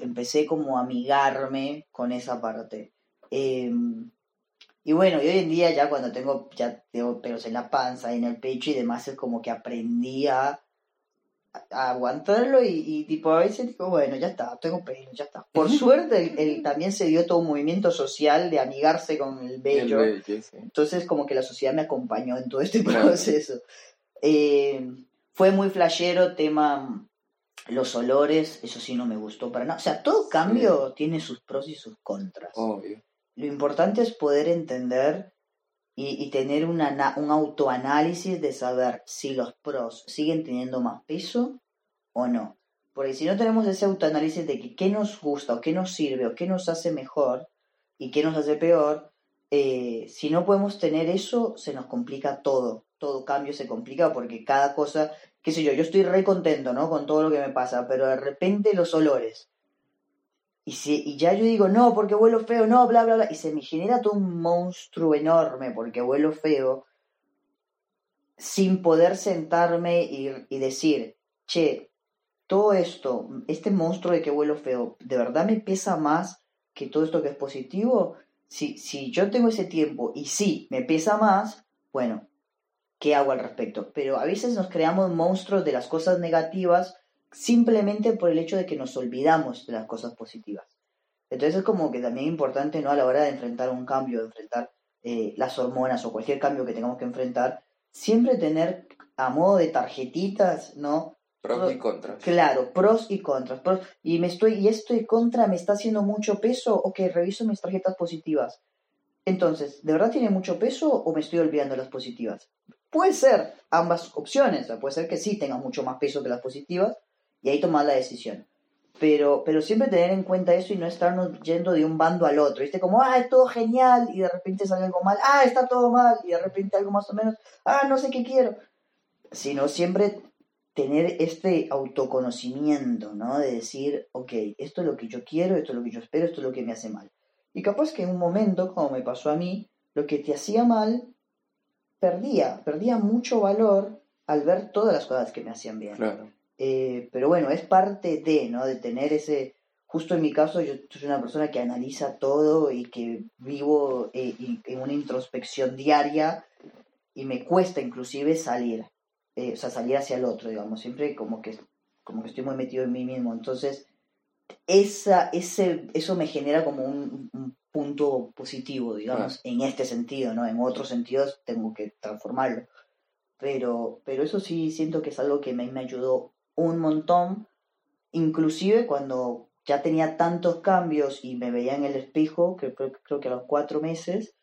empecé como a amigarme con esa parte. Eh, y bueno, y hoy en día ya cuando tengo, ya tengo pelos en la panza, en el pecho y demás, es como que aprendí a, a aguantarlo y, y, tipo a veces digo, bueno, ya está, tengo pelo, ya está. Por suerte el, también se dio todo un movimiento social de amigarse con el sí. Entonces como que la sociedad me acompañó en todo este proceso. Eh, fue muy flashero tema los olores, eso sí no me gustó para nada. O sea, todo cambio Sí. tiene sus pros y sus contras. Obvio. Lo importante es poder entender y, y tener una, na- un autoanálisis de saber si los pros siguen teniendo más peso o no. Porque si no tenemos ese autoanálisis de qué nos gusta o qué nos sirve o qué nos hace mejor y qué nos hace peor, eh, si no podemos tener eso, se nos complica todo. Todo cambio se complica porque cada cosa, qué sé yo, yo estoy re contento, ¿no? Con todo lo que me pasa, pero de repente los olores. Y, si, y ya yo digo, no, porque huelo feo, no, bla, bla, bla. Y se me genera todo un monstruo enorme porque huelo feo, sin poder sentarme y, y decir, che, todo esto, este monstruo de que huelo feo, ¿de verdad me pesa más que todo esto que es positivo? Si, si yo tengo ese tiempo y sí, me pesa más, bueno, ¿qué hago al respecto? Pero a veces nos creamos monstruos de las cosas negativas simplemente por el hecho de que nos olvidamos de las cosas positivas. Entonces es como que también es importante, ¿no? A la hora de enfrentar un cambio, de enfrentar eh, las hormonas o cualquier cambio que tengamos que enfrentar, siempre tener a modo de tarjetitas, ¿no? Pros y contras. Claro, pros y contras. Pros, y me estoy, y esto de contra me está haciendo mucho peso, ok, reviso mis tarjetas positivas. Entonces, ¿de verdad tiene mucho peso o me estoy olvidando de las positivas? Puede ser ambas opciones, o sea, puede ser que sí tenga mucho más peso que las positivas y ahí tomar la decisión. Pero, pero siempre tener en cuenta eso y no estarnos yendo de un bando al otro, ¿viste? Como, ah, es todo genial y de repente sale algo mal, ah, está todo mal y de repente algo más o menos, ah, no sé qué quiero. Sino siempre tener este autoconocimiento, ¿no? De decir, ok, esto es lo que yo quiero, esto es lo que yo espero, esto es lo que me hace mal. Y capaz que en un momento, como me pasó a mí, lo que te hacía mal, perdía, perdía mucho valor al ver todas las cosas que me hacían bien. Claro. Eh, pero bueno, es parte de, ¿no? De tener ese... Justo en mi caso, yo soy una persona que analiza todo y que vivo eh, y- en una introspección diaria y me cuesta inclusive salir, eh, o sea, salir hacia el otro, digamos, siempre como que, como que estoy muy metido en mí mismo. Entonces, esa, ese, eso me genera como un, un punto positivo, digamos, en este sentido, ¿no? En otros sentidos tengo que transformarlo. Pero, pero eso sí siento que es algo que me, me ayudó un montón, inclusive cuando ya tenía tantos cambios y me veía en el espejo, que creo, creo que a los cuatro meses,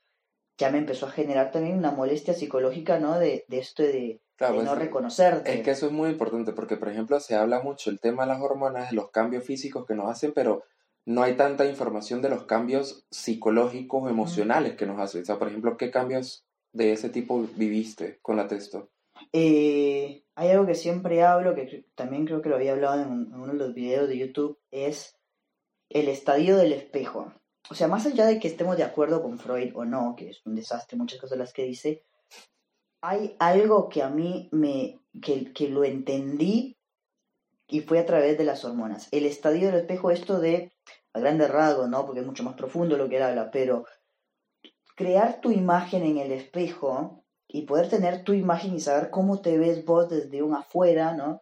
ya me empezó a generar también una molestia psicológica, ¿no? De, de esto de, Claro, de no es- reconocerte. Es que eso es muy importante porque, por ejemplo, se habla mucho el tema de las hormonas, de los cambios físicos que nos hacen, pero no hay tanta información de los cambios psicológicos emocionales que nos hacen. O sea, por ejemplo, ¿qué cambios de ese tipo viviste con la testo? Eh, hay algo que siempre hablo, que también creo que lo había hablado en uno de los videos de YouTube, es el estadio del espejo. O sea, más allá de que estemos de acuerdo con Freud o no, que es un desastre muchas cosas las que dice, hay algo que a mí me, que, que lo entendí y fue a través de las hormonas. El estadio del espejo, esto de a grandes rasgos, ¿no? Porque es mucho más profundo lo que él habla, pero crear tu imagen en el espejo y poder tener tu imagen y saber cómo te ves vos desde un afuera, ¿no?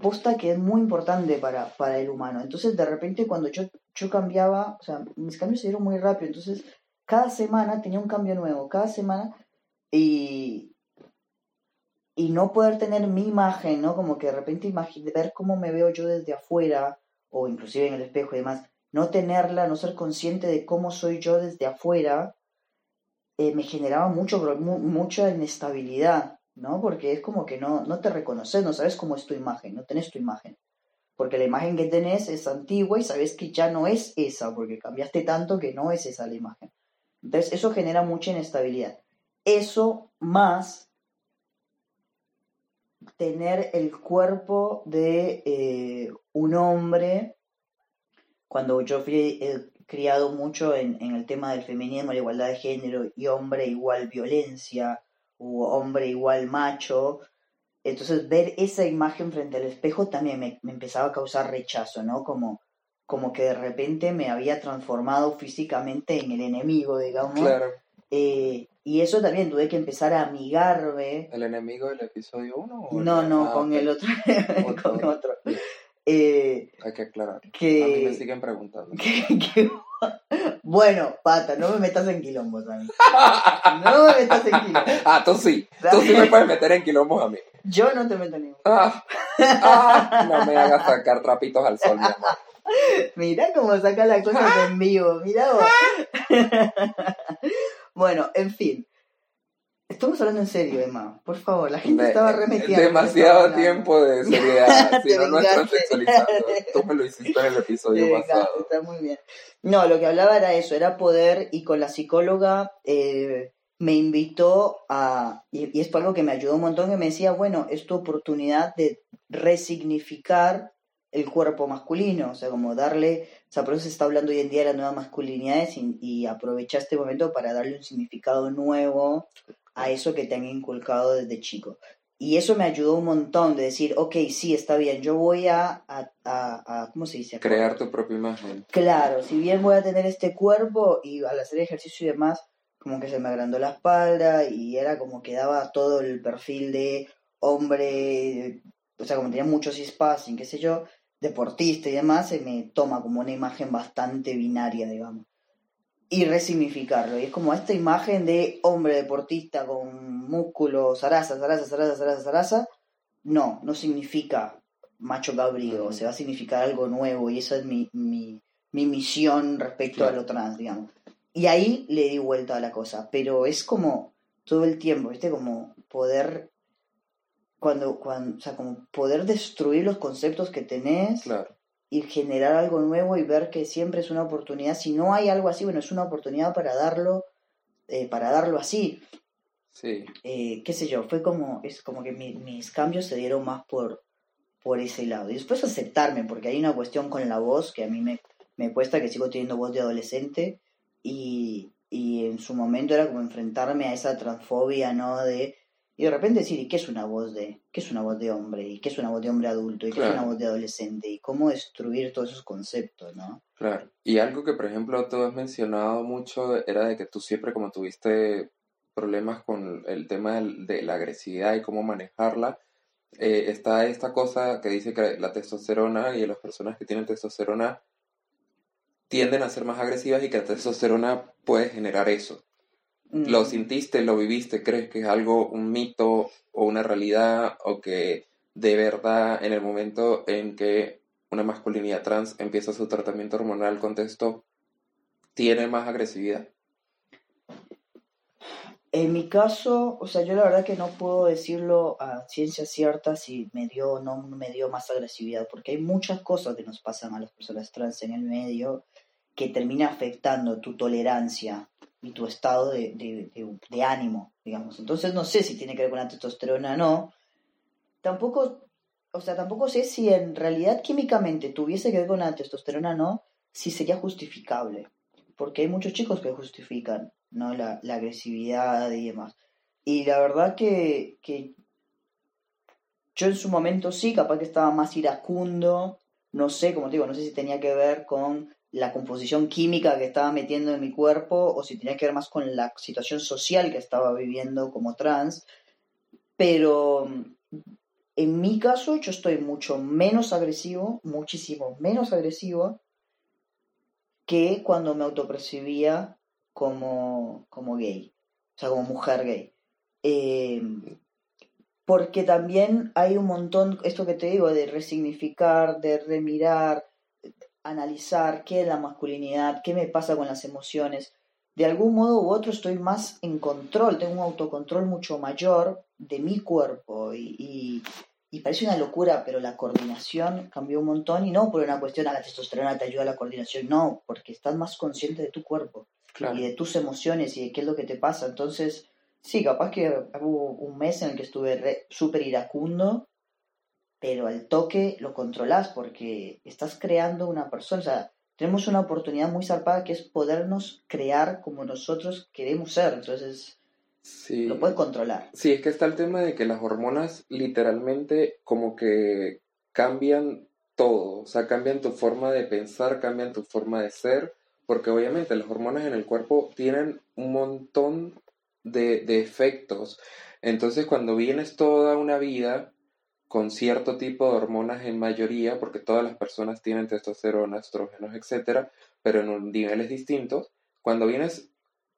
Posta que es muy importante para, para el humano. Entonces, de repente, cuando yo, yo cambiaba, o sea, mis cambios se dieron muy rápido, entonces, cada semana tenía un cambio nuevo, cada semana, y, y no poder tener mi imagen, ¿no? Como que de repente ver cómo me veo yo desde afuera, o inclusive en el espejo y demás, no tenerla, no ser consciente de cómo soy yo desde afuera, eh, me generaba mucho, mucha inestabilidad, ¿no? Porque es como que no, no te reconoces, no sabes cómo es tu imagen, no tenés tu imagen. Porque la imagen que tenés es antigua y sabes que ya no es esa, porque cambiaste tanto que no es esa la imagen. Entonces, eso genera mucha inestabilidad. Eso más tener el cuerpo de eh, un hombre, cuando yo eh, criado mucho en, en, el tema del feminismo, la igualdad de género y hombre igual violencia o hombre igual macho, entonces ver esa imagen frente al espejo también me, me, empezaba a causar rechazo, ¿no? Como, como que de repente me había transformado físicamente en el enemigo, digamos. Claro. Eh, y eso también tuve que empezar a amigarme. ¿El enemigo del episodio 1? No, no, con el otro. con otro. Eh, Hay que aclarar. Que, a mí me siguen preguntando. Que, bueno, pata, no me metas en quilombos a mí. No me metas en quilombos. Ah, tú sí. Tú sí me puedes meter en quilombos a mí. Yo no te meto en ningún. Ah, ah, no me hagas sacar trapitos al sol, mi amor. Mira cómo saca la cosa en vivo, mira vos. Bueno, en fin. Estamos hablando en serio, Emma. Por favor, la gente estaba remetiendo. Demasiado tiempo de seriedad. si no, no estás sexualizando. Tú me lo hiciste en el episodio pasado. Está muy bien. No, lo que hablaba era eso, era poder, y con la psicóloga eh, me invitó a, y, y es algo que me ayudó un montón, que me decía, bueno, es tu oportunidad de resignificar el cuerpo masculino, o sea, como darle, o sea, por eso se está hablando hoy en día de las nuevas masculinidades y, y aprovecha este momento para darle un significado nuevo a eso que te han inculcado desde chico. Y eso me ayudó un montón de decir, ok, sí, está bien, yo voy a, a, a, ¿cómo se dice? Crear tu propia imagen. Claro, si bien voy a tener este cuerpo y al hacer ejercicio y demás, como que se me agrandó la espalda y era como que daba todo el perfil de hombre, o sea, como tenía muchos sin qué sé yo, deportista y demás, se me toma como una imagen bastante binaria, digamos. Y resignificarlo. Y es como esta imagen de hombre deportista con músculos, zaraza, zaraza, zaraza, zaraza, zaraza. No, no significa macho cabrío, se va a significar algo nuevo y esa es mi, mi, mi misión respecto a lo trans, digamos. Y ahí le di vuelta a la cosa, pero es como todo el tiempo, ¿viste? Como poder cuando, cuando, o sea, como poder destruir los conceptos que tenés y generar algo nuevo y ver que siempre es una oportunidad. Si no hay algo así, bueno, es una oportunidad para darlo, eh, para darlo así. Sí. Eh, qué sé yo, fue como, es como que mis cambios se dieron más por, por ese lado. Y después aceptarme, porque hay una cuestión con la voz que a mí me, me cuesta, que sigo teniendo voz de adolescente y, y en su momento era como enfrentarme a esa transfobia, ¿no? De y de repente decir, ¿y qué es una voz de, qué es una voz de hombre? ¿Y qué es una voz de hombre adulto? ¿Y qué es una voz de adolescente? ¿Y cómo destruir todos esos conceptos, no? Claro. Y algo que, por ejemplo, tú has mencionado mucho era de que tú siempre como tuviste problemas con el tema de la agresividad y cómo manejarla, eh, está esta cosa que dice que la testosterona y las personas que tienen testosterona tienden a ser más agresivas y que la testosterona puede generar eso. ¿Lo mm. sintiste, lo viviste? ¿Crees que es algo, un mito o una realidad o que de verdad en el momento en que una masculinidad trans empieza su tratamiento hormonal con testo, tiene más agresividad? En mi caso, o sea, yo la verdad que no puedo decirlo a ciencia cierta si me dio o no me dio más agresividad, porque hay muchas cosas que nos pasan a las personas trans en el medio que termina afectando tu tolerancia y tu estado de, de, ánimo, digamos. Entonces no sé si tiene que ver con la testosterona o no. Tampoco, o sea, tampoco sé si en realidad químicamente tuviese que ver con la testosterona o no, si sería justificable. Porque hay muchos chicos que justifican, ¿no? La, la agresividad y demás. Y la verdad que, que yo en su momento sí, capaz que estaba más iracundo, no sé, como te digo, no sé si tenía que ver con la composición química que estaba metiendo en mi cuerpo o si tenía que ver más con la situación social que estaba viviendo como trans. Pero en mi caso yo estoy mucho menos agresivo, muchísimo menos agresivo que cuando me autopercibía como, como gay, o sea, como mujer gay. Eh, porque también hay un montón, esto que te digo, de resignificar, de remirar, analizar qué es la masculinidad, qué me pasa con las emociones. De algún modo u otro estoy más en control, tengo un autocontrol mucho mayor de mi cuerpo y, y, parece una locura, pero la coordinación cambió un montón y no por una cuestión a la testosterona te ayuda a la coordinación, no, porque estás más consciente de tu cuerpo y de tus emociones y de qué es lo que te pasa. Entonces, sí, capaz que hubo un mes en el que estuve súper iracundo pero al toque lo controlas porque estás creando una persona. O sea, tenemos una oportunidad muy zarpada que es podernos crear como nosotros queremos ser. Entonces, sí. lo puedes controlar. Sí, es que está el tema de que las hormonas literalmente como que cambian todo. O sea, cambian tu forma de pensar, cambian tu forma de ser. Porque obviamente las hormonas en el cuerpo tienen un montón de, de efectos. Entonces, cuando vienes toda una vida con cierto tipo de hormonas en mayoría, porque todas las personas tienen testosterona, estrógenos, etcétera, pero en niveles distintos. Cuando vienes,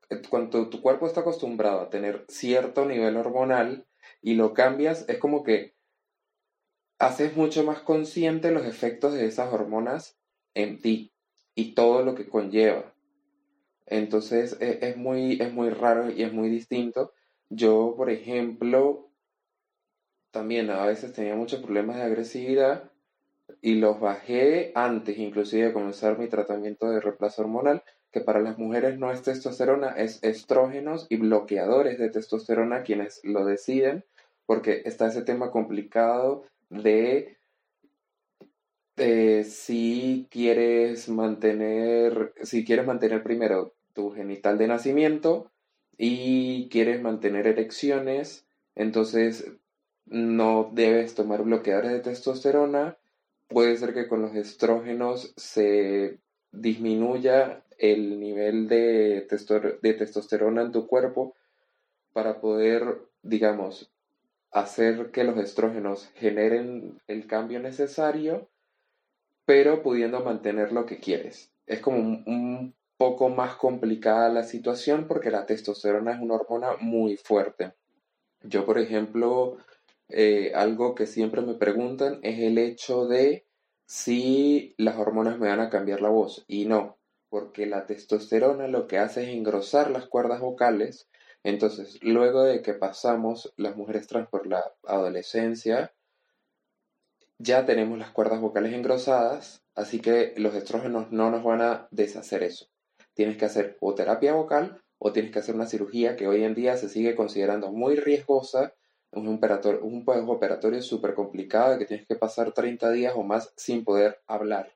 eh, cuando tu cuerpo está acostumbrado a tener cierto nivel hormonal y lo cambias, es como que haces mucho más consciente los efectos de esas hormonas en ti y todo lo que conlleva. Entonces e, es, muy, es muy raro y es muy distinto. Yo, por ejemplo, también a veces tenía muchos problemas de agresividad y los bajé antes inclusive de comenzar mi tratamiento de reemplazo hormonal, que para las mujeres no es testosterona, es estrógenos y bloqueadores de testosterona quienes lo deciden, porque está ese tema complicado de si quieres mantener, si quieres mantener primero tu genital de nacimiento y quieres mantener erecciones, entonces no debes tomar bloqueadores de testosterona. Puede ser que con los estrógenos se disminuya el nivel de, de testosterona en tu cuerpo para poder, digamos, hacer que los estrógenos generen el cambio necesario, pero pudiendo mantener lo que quieres. Es como un, un poco más complicada la situación porque la testosterona es una hormona muy fuerte. Yo, por ejemplo, eh, algo que siempre me preguntan es el hecho de si las hormonas me van a cambiar la voz. Y no, porque la testosterona lo que hace es engrosar las cuerdas vocales. Entonces, luego de que pasamos las mujeres trans por la adolescencia, ya tenemos las cuerdas vocales engrosadas, así que los estrógenos no nos van a deshacer eso. Tienes que hacer o terapia vocal o tienes que hacer una cirugía que hoy en día se sigue considerando muy riesgosa un operatorio, un operatorio súper complicado que tienes que pasar 30 días o más sin poder hablar.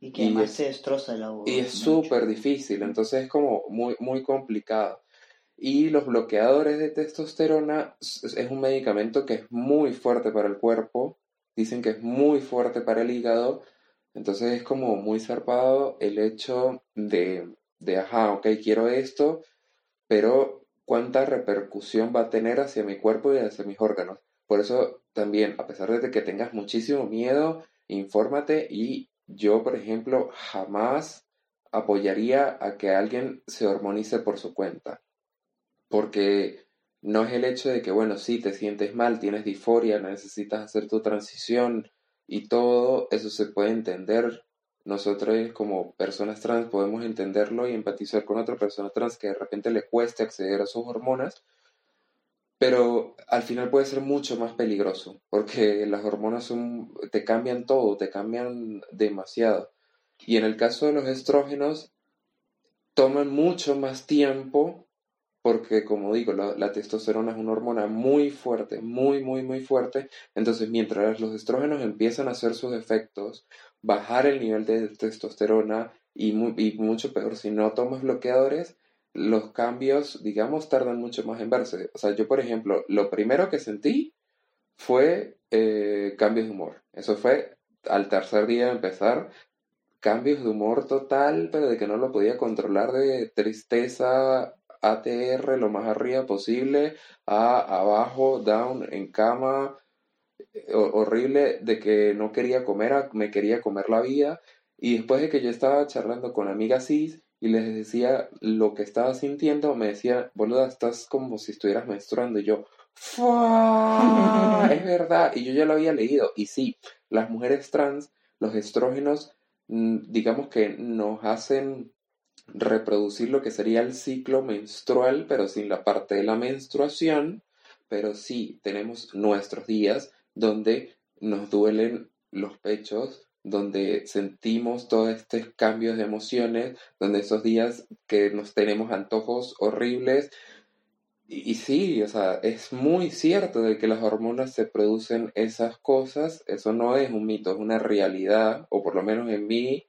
Y que además se destroza la voz. Y es súper difícil, entonces es como muy, muy complicado. Y los bloqueadores de testosterona es un medicamento que es muy fuerte para el cuerpo, dicen que es muy fuerte para el hígado, entonces es como muy zarpado el hecho de, de ajá, ok, quiero esto, pero cuánta repercusión va a tener hacia mi cuerpo y hacia mis órganos. Por eso también, a pesar de que tengas muchísimo miedo, infórmate y yo, por ejemplo, jamás apoyaría a que alguien se hormonice por su cuenta. Porque no es el hecho de que, bueno, sí, te sientes mal, tienes disforia, necesitas hacer tu transición y todo eso se puede entender nosotros como personas trans podemos entenderlo y empatizar con otra persona trans que de repente le cueste acceder a sus hormonas, pero al final puede ser mucho más peligroso, porque las hormonas te cambian todo, te cambian demasiado. Y en el caso de los estrógenos, toman mucho más tiempo, porque como digo, la testosterona es una hormona muy fuerte, muy, muy, muy fuerte. Entonces, mientras los estrógenos empiezan a hacer sus efectos, bajar el nivel de testosterona y, mucho peor, si no tomas bloqueadores, los cambios, digamos, tardan mucho más en verse. O sea, yo, por ejemplo, lo primero que sentí fue eh, cambios de humor. Eso fue al tercer día de empezar, cambios de humor total, pero de que no lo podía controlar de tristeza ATR lo más arriba posible, a abajo, down, en cama, horrible, de que no quería comer, me quería comer la vida. Y después de que yo estaba charlando con amigas cis y les decía lo que estaba sintiendo, me decía, boluda, estás como si estuvieras menstruando. Y yo, es verdad. Y yo ya lo había leído. Y sí, las mujeres trans, los estrógenos, mm, digamos que nos hacen reproducir lo que sería el ciclo menstrual, pero sin la parte de la menstruación, pero sí tenemos nuestros días donde nos duelen los pechos, donde sentimos todos estos cambios de emociones, donde esos días que nos tenemos antojos horribles. Y, sí, o sea, es muy cierto de que las hormonas se producen esas cosas, eso no es un mito, es una realidad, o por lo menos en mí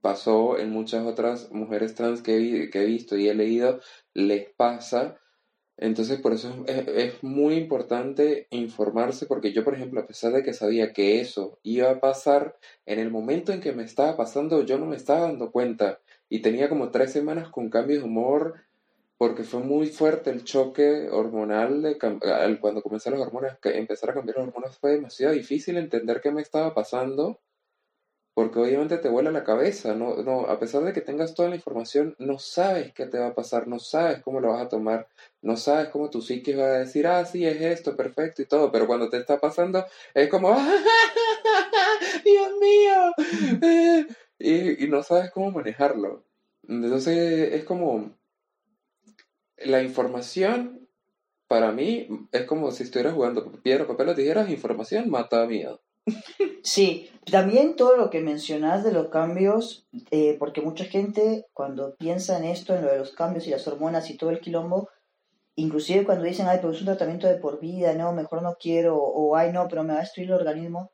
pasó en muchas otras mujeres trans que he visto y he leído, les pasa. Entonces, por eso es, muy importante informarse, porque yo, por ejemplo, a pesar de que sabía que eso iba a pasar, en el momento en que me estaba pasando, yo no me estaba dando cuenta. Y tenía como tres semanas con cambios de humor, porque fue muy fuerte el choque hormonal de cuando comenzaron las hormonas, empezar a cambiar las hormonas fue demasiado difícil entender qué me estaba pasando porque obviamente te vuela la cabeza, ¿no? no, a pesar de que tengas toda la información, no sabes qué te va a pasar, no sabes cómo lo vas a tomar, no sabes cómo tu psique va a decir, ah, sí, es esto, perfecto y todo, pero cuando te está pasando, es como, Dios mío, y, y no sabes cómo manejarlo. Entonces es como, la información, para mí, es como si estuvieras jugando piedra, papel o tijeras, información mata miedo. Sí, también todo lo que mencionas de los cambios, eh, porque mucha gente cuando piensa en esto, en lo de los cambios y las hormonas y todo el quilombo, inclusive cuando dicen, ay, pero es un tratamiento de por vida, no, mejor no quiero, o ay, no, pero me va a destruir el organismo,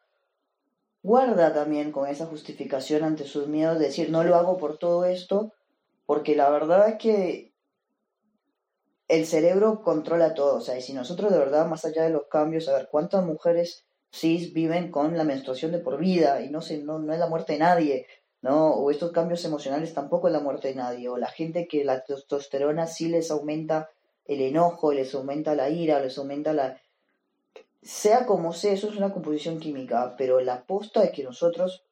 guarda también con esa justificación ante sus miedos de decir, no lo hago por todo esto, porque la verdad es que el cerebro controla todo, o sea, y si nosotros de verdad, más allá de los cambios, a ver cuántas mujeres cis viven con la menstruación de por vida y no, se, no, no es la muerte de nadie, ¿no? O estos cambios emocionales tampoco es la muerte de nadie, o la gente que la testosterona sí les aumenta el enojo, les aumenta la ira, les aumenta la... Sea como sea, eso es una composición química, pero la aposta es que nosotros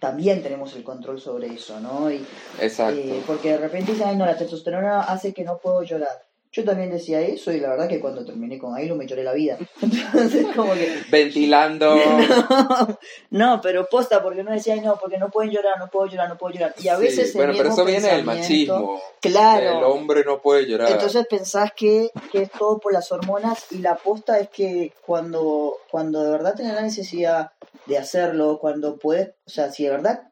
también tenemos el control sobre eso, ¿no? Y, Exacto. Eh, porque de repente dicen, ay, no, la testosterona hace que no puedo llorar. Yo también decía eso y la verdad que cuando terminé con Ailu me lloré la vida. Entonces, como que... Ventilando. No, pero posta, porque uno decía, no, porque no pueden llorar, no puedo llorar, no puedo llorar. Y a veces... bueno, pero eso viene del machismo. Claro. El hombre no puede llorar. Entonces pensás que, que es todo por las hormonas y la posta es que cuando, cuando de verdad tenés la necesidad de hacerlo, cuando puedes, o sea, si de verdad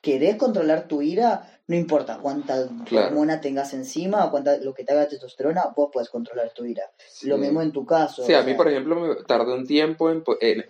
querés controlar tu ira, no importa cuánta hormona tengas encima o cuánta, lo que te haga testosterona, vos puedes controlar tu ira. Lo mismo en tu caso. Sí, a mí, por ejemplo, me tardé un tiempo en,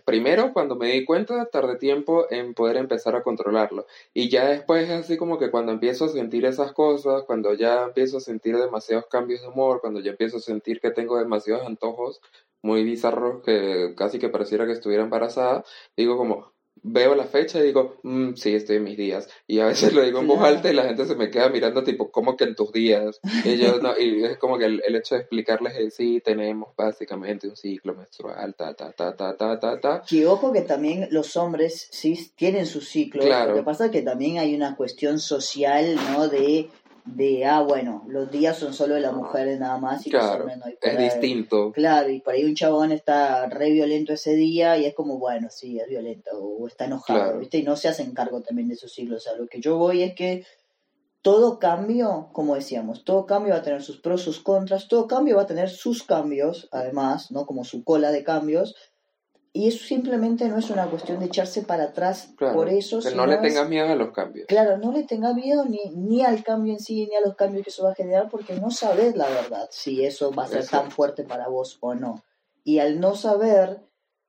Primero, cuando me di cuenta, tardé tiempo en poder empezar a controlarlo. Y ya después, así como que cuando empiezo a sentir esas cosas, cuando ya empiezo a sentir demasiados cambios de humor, cuando ya empiezo a sentir que tengo demasiados antojos muy bizarros que casi que pareciera que estuviera embarazada, digo como, veo la fecha y digo, mm, sí, estoy en mis días. Y a veces lo digo en voz alta y la gente se me queda mirando tipo, ¿cómo que en tus días? Y yo, no, y es como que el, hecho de explicarles es, sí, tenemos básicamente un ciclo menstrual, ta, ta, ta, ta, ta, ta, ta. Que ojo que también los hombres sí tienen su ciclo. Claro. Lo que pasa es que también hay una cuestión social, ¿no? De de, ah, bueno, los días son solo de las mujeres nada más y claro, no hay es distinto. Claro, y por ahí un chabón está re violento ese día y es como, bueno, sí, es violento o está enojado, ¿viste? Y no se hacen cargo también de esos siglos. O sea, lo que yo voy es que todo cambio, como decíamos, todo cambio va a tener sus pros, sus contras, todo cambio va a tener sus cambios, además, ¿no? Como su cola de cambios, y eso simplemente no es una cuestión de echarse para atrás por eso. Que no le tengas miedo a los cambios. Claro, no le tengas miedo ni, ni al cambio en sí, ni a los cambios que eso va a generar, porque no sabes la verdad si eso va a ser tan fuerte para vos o no. Y al no saber,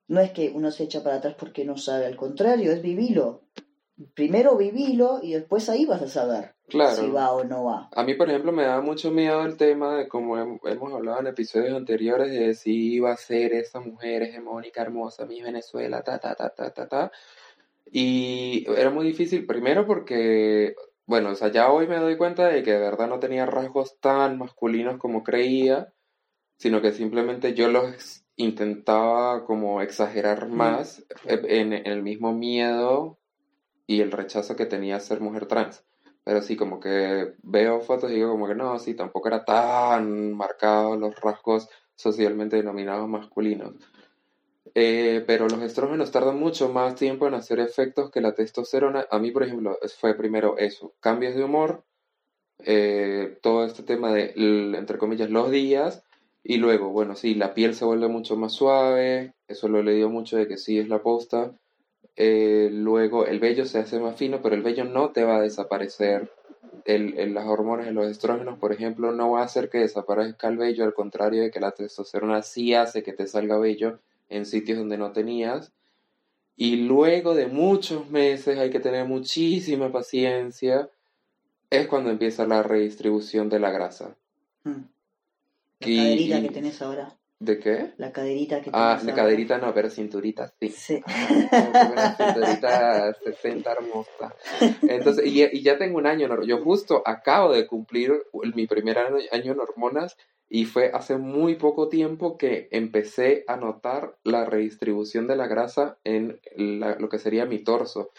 no es que uno se echa para atrás porque no sabe, al contrario, es vivirlo. Primero vivilo y después ahí vas a saber claro. si va o no va. A mí, por ejemplo, me da mucho miedo el tema de, como hemos hablado en episodios anteriores, de si iba a ser esa mujer hegemónica, hermosa, mi Venezuela, ta, ta, ta, ta, ta, ta. Y era muy difícil, primero porque, bueno, o sea, ya hoy me doy cuenta de que de verdad no tenía rasgos tan masculinos como creía, sino que simplemente yo los intentaba como exagerar más en, en el mismo miedo y el rechazo que tenía ser mujer trans. Pero sí, como que veo fotos y digo como que no, sí, tampoco era tan marcados los rasgos socialmente denominados masculinos. Eh, pero los estrógenos tardan mucho más tiempo en hacer efectos que la testosterona. A mí, por ejemplo, fue primero eso, cambios de humor, eh, todo este tema de, entre comillas, los días, y luego, bueno, sí, la piel se vuelve mucho más suave, eso lo he leído mucho de que sí es la posta, eh, luego el vello se hace más fino, pero el vello no te va a desaparecer. El, las hormonas, los estrógenos, por ejemplo, no va a hacer que desaparezca el vello, al contrario de que la testosterona sí hace que te salga vello en sitios donde no tenías. Y luego de muchos meses, hay que tener muchísima paciencia, es cuando empieza la redistribución de la grasa. Hmm. La caderita que tenés ahora. ¿De qué? La caderita que Ah, la caderita no, pero cinturita sí. Sí. Una cinturita 60 hermosa. Entonces, y, y, ya tengo un año, yo justo acabo de cumplir mi primer año, año en hormonas y fue hace muy poco tiempo que empecé a notar la redistribución de la grasa en lo que sería mi torso.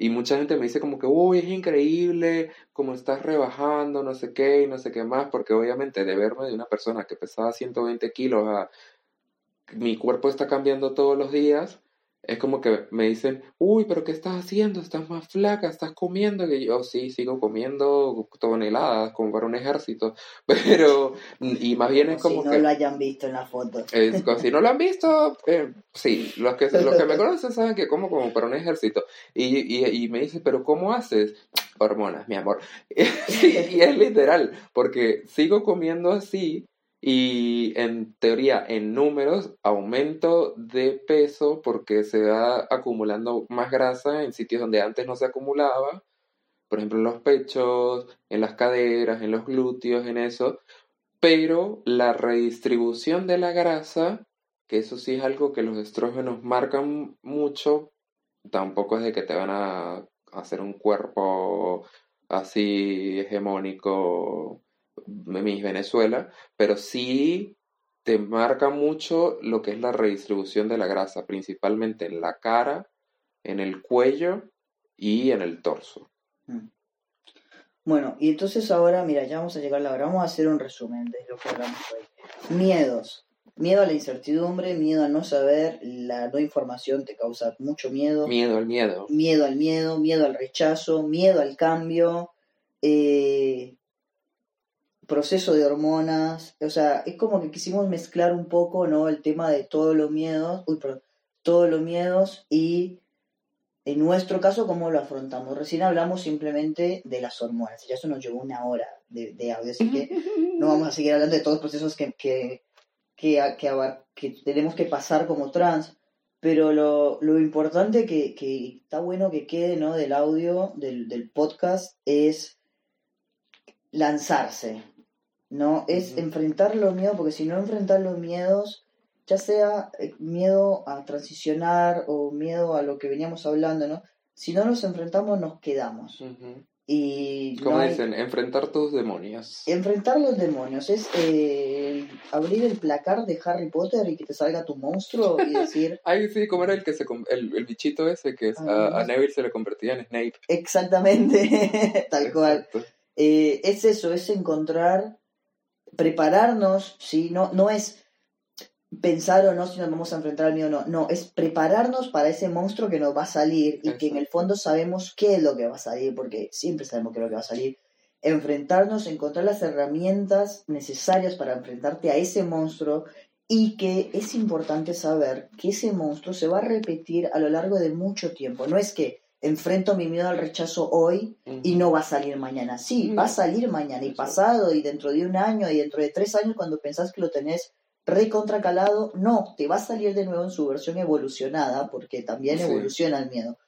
Y mucha gente me dice como que, uy, es increíble, como estás rebajando, no sé qué, y no sé qué más, porque obviamente de verme de una persona que pesaba 120 kilos a mi cuerpo está cambiando todos los días, es como que me dicen, uy, pero ¿qué estás haciendo? Estás más flaca, estás comiendo. Y yo, sí, sigo comiendo toneladas como para un ejército. Pero, y más bien es como, si no lo hayan visto en la foto. Es, si no lo han visto, eh, sí, los que, los que me conocen saben que como como para un ejército. Y, y, y me dicen, pero ¿cómo haces? Hormonas, mi amor. y es literal, porque sigo comiendo así y en teoría, en números, aumento de peso porque se va acumulando más grasa en sitios donde antes no se acumulaba, por ejemplo en los pechos, en las caderas, en los glúteos, en eso, pero la redistribución de la grasa, que eso sí es algo que los estrógenos marcan mucho, tampoco es de que te van a hacer un cuerpo así hegemónico mis Venezuela, pero sí te marca mucho lo que es la redistribución de la grasa, principalmente en la cara, en el cuello y en el torso. Mm. Bueno, y entonces ahora, mira, ya vamos a llegar a la hora, vamos a hacer un resumen de lo que hablamos hoy. Miedos. Miedo a la incertidumbre, miedo a no saber, la no información te causa mucho miedo. Miedo al miedo. Miedo al miedo, miedo al rechazo, miedo al cambio, eh, proceso de hormonas, o sea, es como que quisimos mezclar un poco, ¿no? El tema de todos los miedos, uy, perdón, todos los miedos y en nuestro caso cómo lo afrontamos. Recién hablamos simplemente de las hormonas, ya eso nos llevó una hora de, audio, así que no vamos a seguir hablando de todos los procesos que, que, que, que, tenemos que pasar como trans, pero lo, lo importante que, que, está bueno que quede, ¿no? Del audio, del, del podcast, es lanzarse, ¿no? Es enfrentar los miedos, porque si no enfrentar los miedos, ya sea eh, miedo a transicionar o miedo a lo que veníamos hablando, ¿no? Si no los enfrentamos, nos quedamos. Y Como dicen, enfrentar tus demonios. Enfrentar los demonios es eh, abrir el placar de Harry Potter y que te salga tu monstruo y decir. Ay, sí, como era el que se el, el bichito ese que a, Neville se le convertía en Snape. Exactamente, tal cual. Eh, es eso, es encontrar prepararnos, ¿sí? No, no es pensar o no si nos vamos a enfrentar al miedo o no, no, es prepararnos para ese monstruo que nos va a salir y que en el fondo sabemos qué es lo que va a salir, porque siempre sabemos qué es lo que va a salir. Enfrentarnos, encontrar las herramientas necesarias para enfrentarte a ese monstruo y que es importante saber que ese monstruo se va a repetir a lo largo de mucho tiempo. No es que enfrento mi miedo al rechazo hoy y no va a salir mañana. Sí, va a salir mañana y pasado y dentro de un año y dentro de tres años cuando pensás que lo tenés recontracalado, no, te va a salir de nuevo en su versión evolucionada porque también evoluciona el miedo.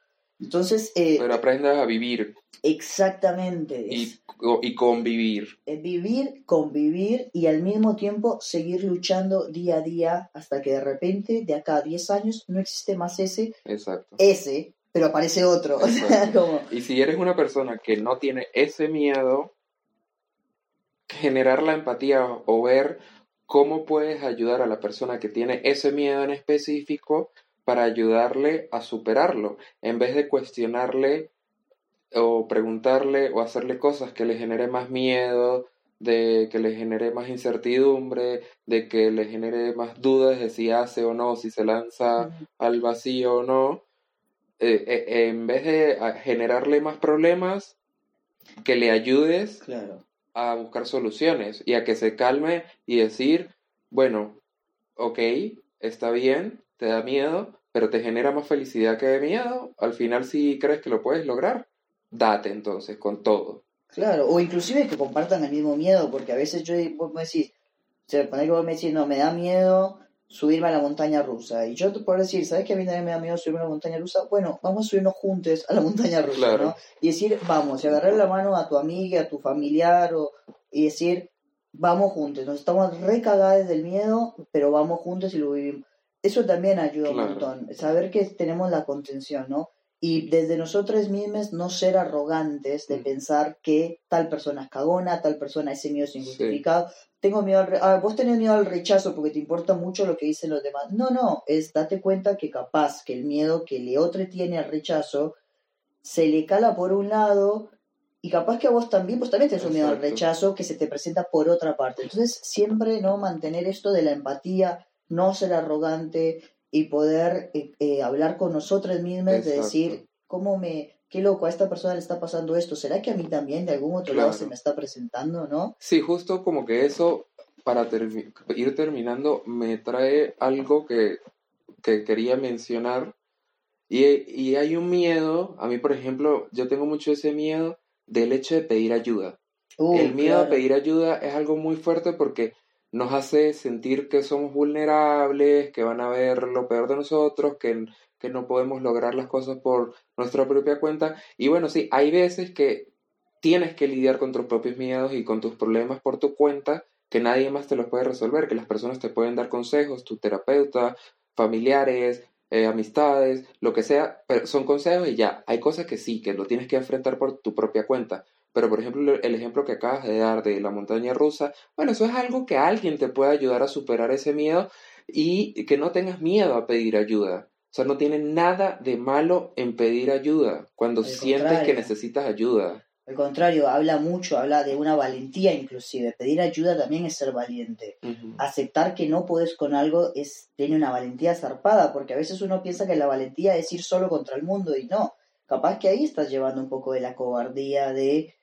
Entonces... Eh, Pero aprendas a vivir. Exactamente. Y, y convivir. Es vivir, convivir y al mismo tiempo seguir luchando día a día hasta que de repente, de acá a 10 años, no existe más ese. Exacto. Ese pero aparece otro. O sea, como... Y si eres una persona que no tiene ese miedo, generar la empatía o ver cómo puedes ayudar a la persona que tiene ese miedo en específico para ayudarle a superarlo, en vez de cuestionarle o preguntarle o hacerle cosas que le genere más miedo, de que le genere más incertidumbre, de que le genere más dudas de si hace o no, si se lanza al vacío o no, eh, eh, en vez de generarle más problemas, que le ayudes claro. a buscar soluciones y a que se calme y decir, bueno, ok, está bien, te da miedo, pero te genera más felicidad que de miedo, al final si crees que lo puedes lograr, date entonces con todo. Claro, o inclusive que compartan el mismo miedo, porque a veces yo, vos me decís, o sea, poner que vos me decís, no, me da miedo subirme a la montaña rusa. Y yo te puedo decir, ¿sabes que a mí también me da miedo subirme a la montaña rusa? Bueno, vamos a subirnos juntos a la montaña rusa, ¿no? Y decir, vamos, y agarrar la mano a tu amiga, a tu familiar, o, y decir, vamos juntos, nos estamos recagados del miedo, pero vamos juntos y lo vivimos. Eso también ayuda un montón, saber que tenemos la contención, ¿no? Y desde nosotros mismos no ser arrogantes de mm. pensar que tal persona es cagona, tal persona ese miedo es injustificado. Tengo miedo al ah, vos tenés miedo al rechazo porque te importa mucho lo que dicen los demás. No, no, es date cuenta que capaz que el miedo que le otro tiene al rechazo se le cala por un lado y capaz que a vos también, vos también tenés un miedo al rechazo que se te presenta por otra parte. Entonces, siempre no mantener esto de la empatía, no ser arrogante, y poder eh, eh, hablar con nosotros mismos de decir, ¿cómo me, qué loco, a esta persona le está pasando esto? ¿Será que a mí también de algún otro lado se me está presentando, no? Sí, justo como que eso, para ir terminando, me trae algo que, que quería mencionar. Y, y, hay un miedo, a mí por ejemplo, yo tengo mucho ese miedo del hecho de pedir ayuda. Uh, el miedo a pedir ayuda es algo muy fuerte porque nos hace sentir que somos vulnerables, que van a ver lo peor de nosotros, que, que no podemos lograr las cosas por nuestra propia cuenta. Y bueno, sí, hay veces que tienes que lidiar con tus propios miedos y con tus problemas por tu cuenta, que nadie más te los puede resolver, que las personas te pueden dar consejos, tu terapeuta, familiares, eh, amistades, lo que sea, pero son consejos y ya, hay cosas que sí, que lo tienes que enfrentar por tu propia cuenta. Pero, por ejemplo, el ejemplo que acabas de dar de la montaña rusa, bueno, eso es algo que alguien te puede ayudar a superar ese miedo y que no tengas miedo a pedir ayuda. O sea, no tiene nada de malo en pedir ayuda cuando sientes que necesitas ayuda. Al contrario, habla mucho, habla de una valentía inclusive. Pedir ayuda también es ser valiente. Aceptar que no puedes con algo es tiene una valentía zarpada, porque a veces uno piensa que la valentía es ir solo contra el mundo y no. Capaz que ahí estás llevando un poco de la cobardía de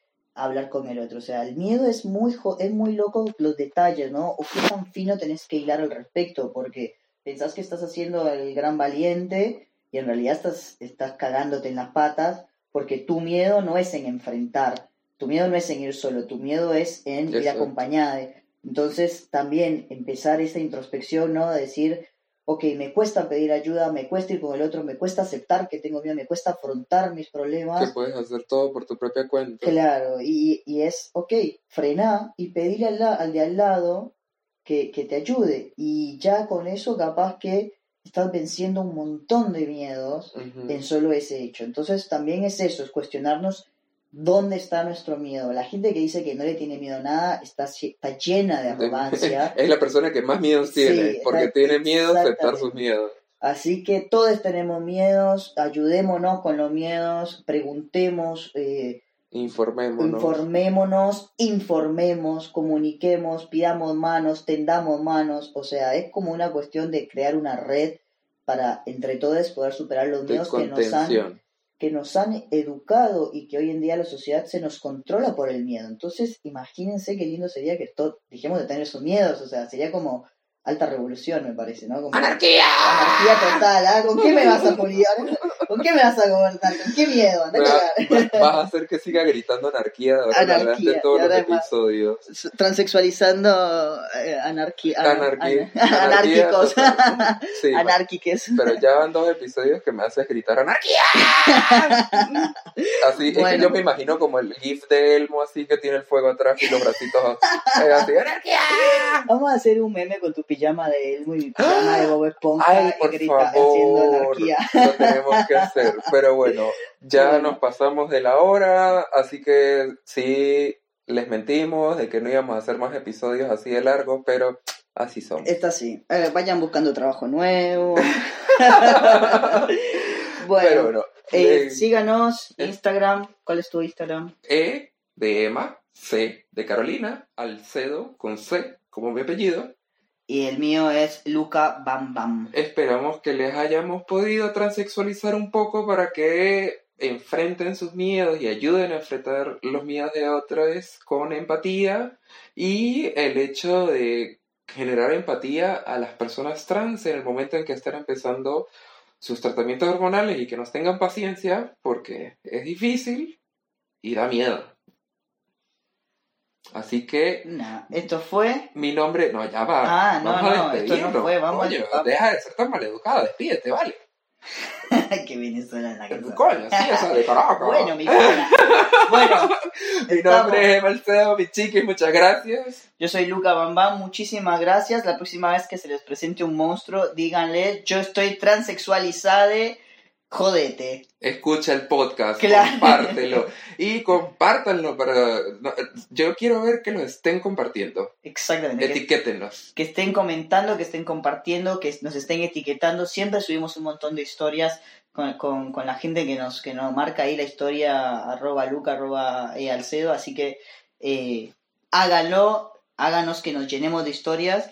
hablar con el otro. O sea, el miedo es muy, es muy loco los detalles, ¿no? O qué tan fino tenés que hilar al respecto, porque pensás que estás haciendo el gran valiente y en realidad estás, estás cagándote en las patas, porque tu miedo no es en enfrentar, tu miedo no es en ir solo, tu miedo es en ir acompañada. Entonces, también empezar esa introspección, ¿no? De decir, ok, me cuesta pedir ayuda, me cuesta ir con el otro, me cuesta aceptar que tengo miedo, me cuesta afrontar mis problemas. Que puedes hacer todo por tu propia cuenta. Claro, y, y es, ok, frena y pedir al, al de al lado que, que, te ayude. Y ya con eso capaz que estás venciendo un montón de miedos en solo ese hecho. Entonces también es eso, es cuestionarnos ¿Dónde está nuestro miedo? La gente que dice que no le tiene miedo a nada está, está llena de arrogancia. es la persona que más miedos tiene, porque tiene miedo a aceptar sus miedos. Así que todos tenemos miedos, ayudémonos con los miedos, preguntemos, eh, informémonos. informémonos, informemos, comuniquemos, pidamos manos, tendamos manos, o sea, es como una cuestión de crear una red para entre todos poder superar los miedos que nos han que nos han educado y que hoy en día la sociedad se nos controla por el miedo. Entonces, imagínense qué lindo sería que todos dejemos de tener esos miedos, o sea, sería como alta revolución, me parece, ¿no? ¡Anarquía! Anarquía total, ¿ah? ¿Con qué me vas a poner? ¿Con qué me vas a gobernar? ¿Con qué miedo? vas a hacer que siga gritando anarquía durante todos los episodios. Transexualizando eh, anarquía, anarquicos. Sí, Anárquiques. Pero ya van dos episodios que me haces gritar ¡Anarquía! así es que yo me imagino como el gif de Elmo así que tiene el fuego atrás y los bracitos eh, así ¡Anarquía! Vamos a hacer un meme con tu pijama de Elmo y mi pijama de Bob Esponja Ay, y por grita haciendo favor, anarquía. lo tenemos que hacer. Pero bueno, ya Bueno. nos pasamos de la hora, así que sí, les mentimos de que no íbamos a hacer más episodios así de largos, pero así somos. Esta sí. Eh, vayan buscando trabajo nuevo. bueno, Pero bueno, eh, eh, síganos, Instagram. ¿Cuál es tu Instagram? E de Emma, C de Carolina, Alcedo con C como mi apellido. Y el mío es Luca Bam Bam. Esperamos que les hayamos podido transexualizar un poco para que enfrenten sus miedos y ayuden a enfrentar los miedos de otros con empatía y el hecho de generar empatía a las personas trans en el momento en que estén empezando sus tratamientos hormonales y que nos tengan paciencia porque es difícil y da miedo. Así que Nah, esto fue. mi nombre, no, ya va. Ah, no, vamos no, a esto no fue, vamos a- Coño, vamos. deja de ser tan maleducada, despídete, vale. que venezolana que sos. Coño, sí, esa de Caracas. Bueno, mi. Bueno, Mi nombre es Marcelo, mi chiquis, muchas gracias. Yo soy Luca Bambam, muchísimas gracias. La próxima vez que se les presente un monstruo, díganle, yo estoy transexualizada, jodete. Escucha el podcast, Claro. compártelo. Y compártanlo para... no, yo quiero ver que lo estén compartiendo. Exactamente. Que, Etiquétenlos. que estén comentando, que estén compartiendo, que nos estén etiquetando. Siempre subimos un montón de historias con, con- con la gente que nos, que nos marca ahí la historia, arroba Luca, arroba eh, Alcedo. Así que eh, háganlo, háganos que nos llenemos de historias.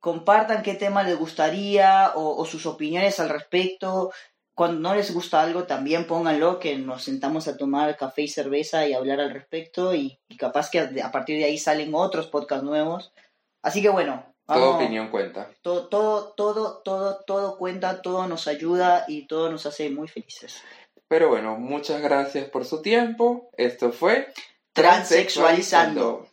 Compartan qué tema les gustaría o, o sus opiniones al respecto. Cuando no les gusta algo, también pónganlo, que nos sentamos a tomar café y cerveza y hablar al respecto. Y, y capaz que a, a partir de ahí salen otros podcasts nuevos. Así que bueno, Toda vamos- opinión cuenta. todo, todo, todo, todo, todo cuenta, todo nos ayuda y todo nos hace muy felices. Pero bueno, muchas gracias por su tiempo. Esto fue Transexualizando.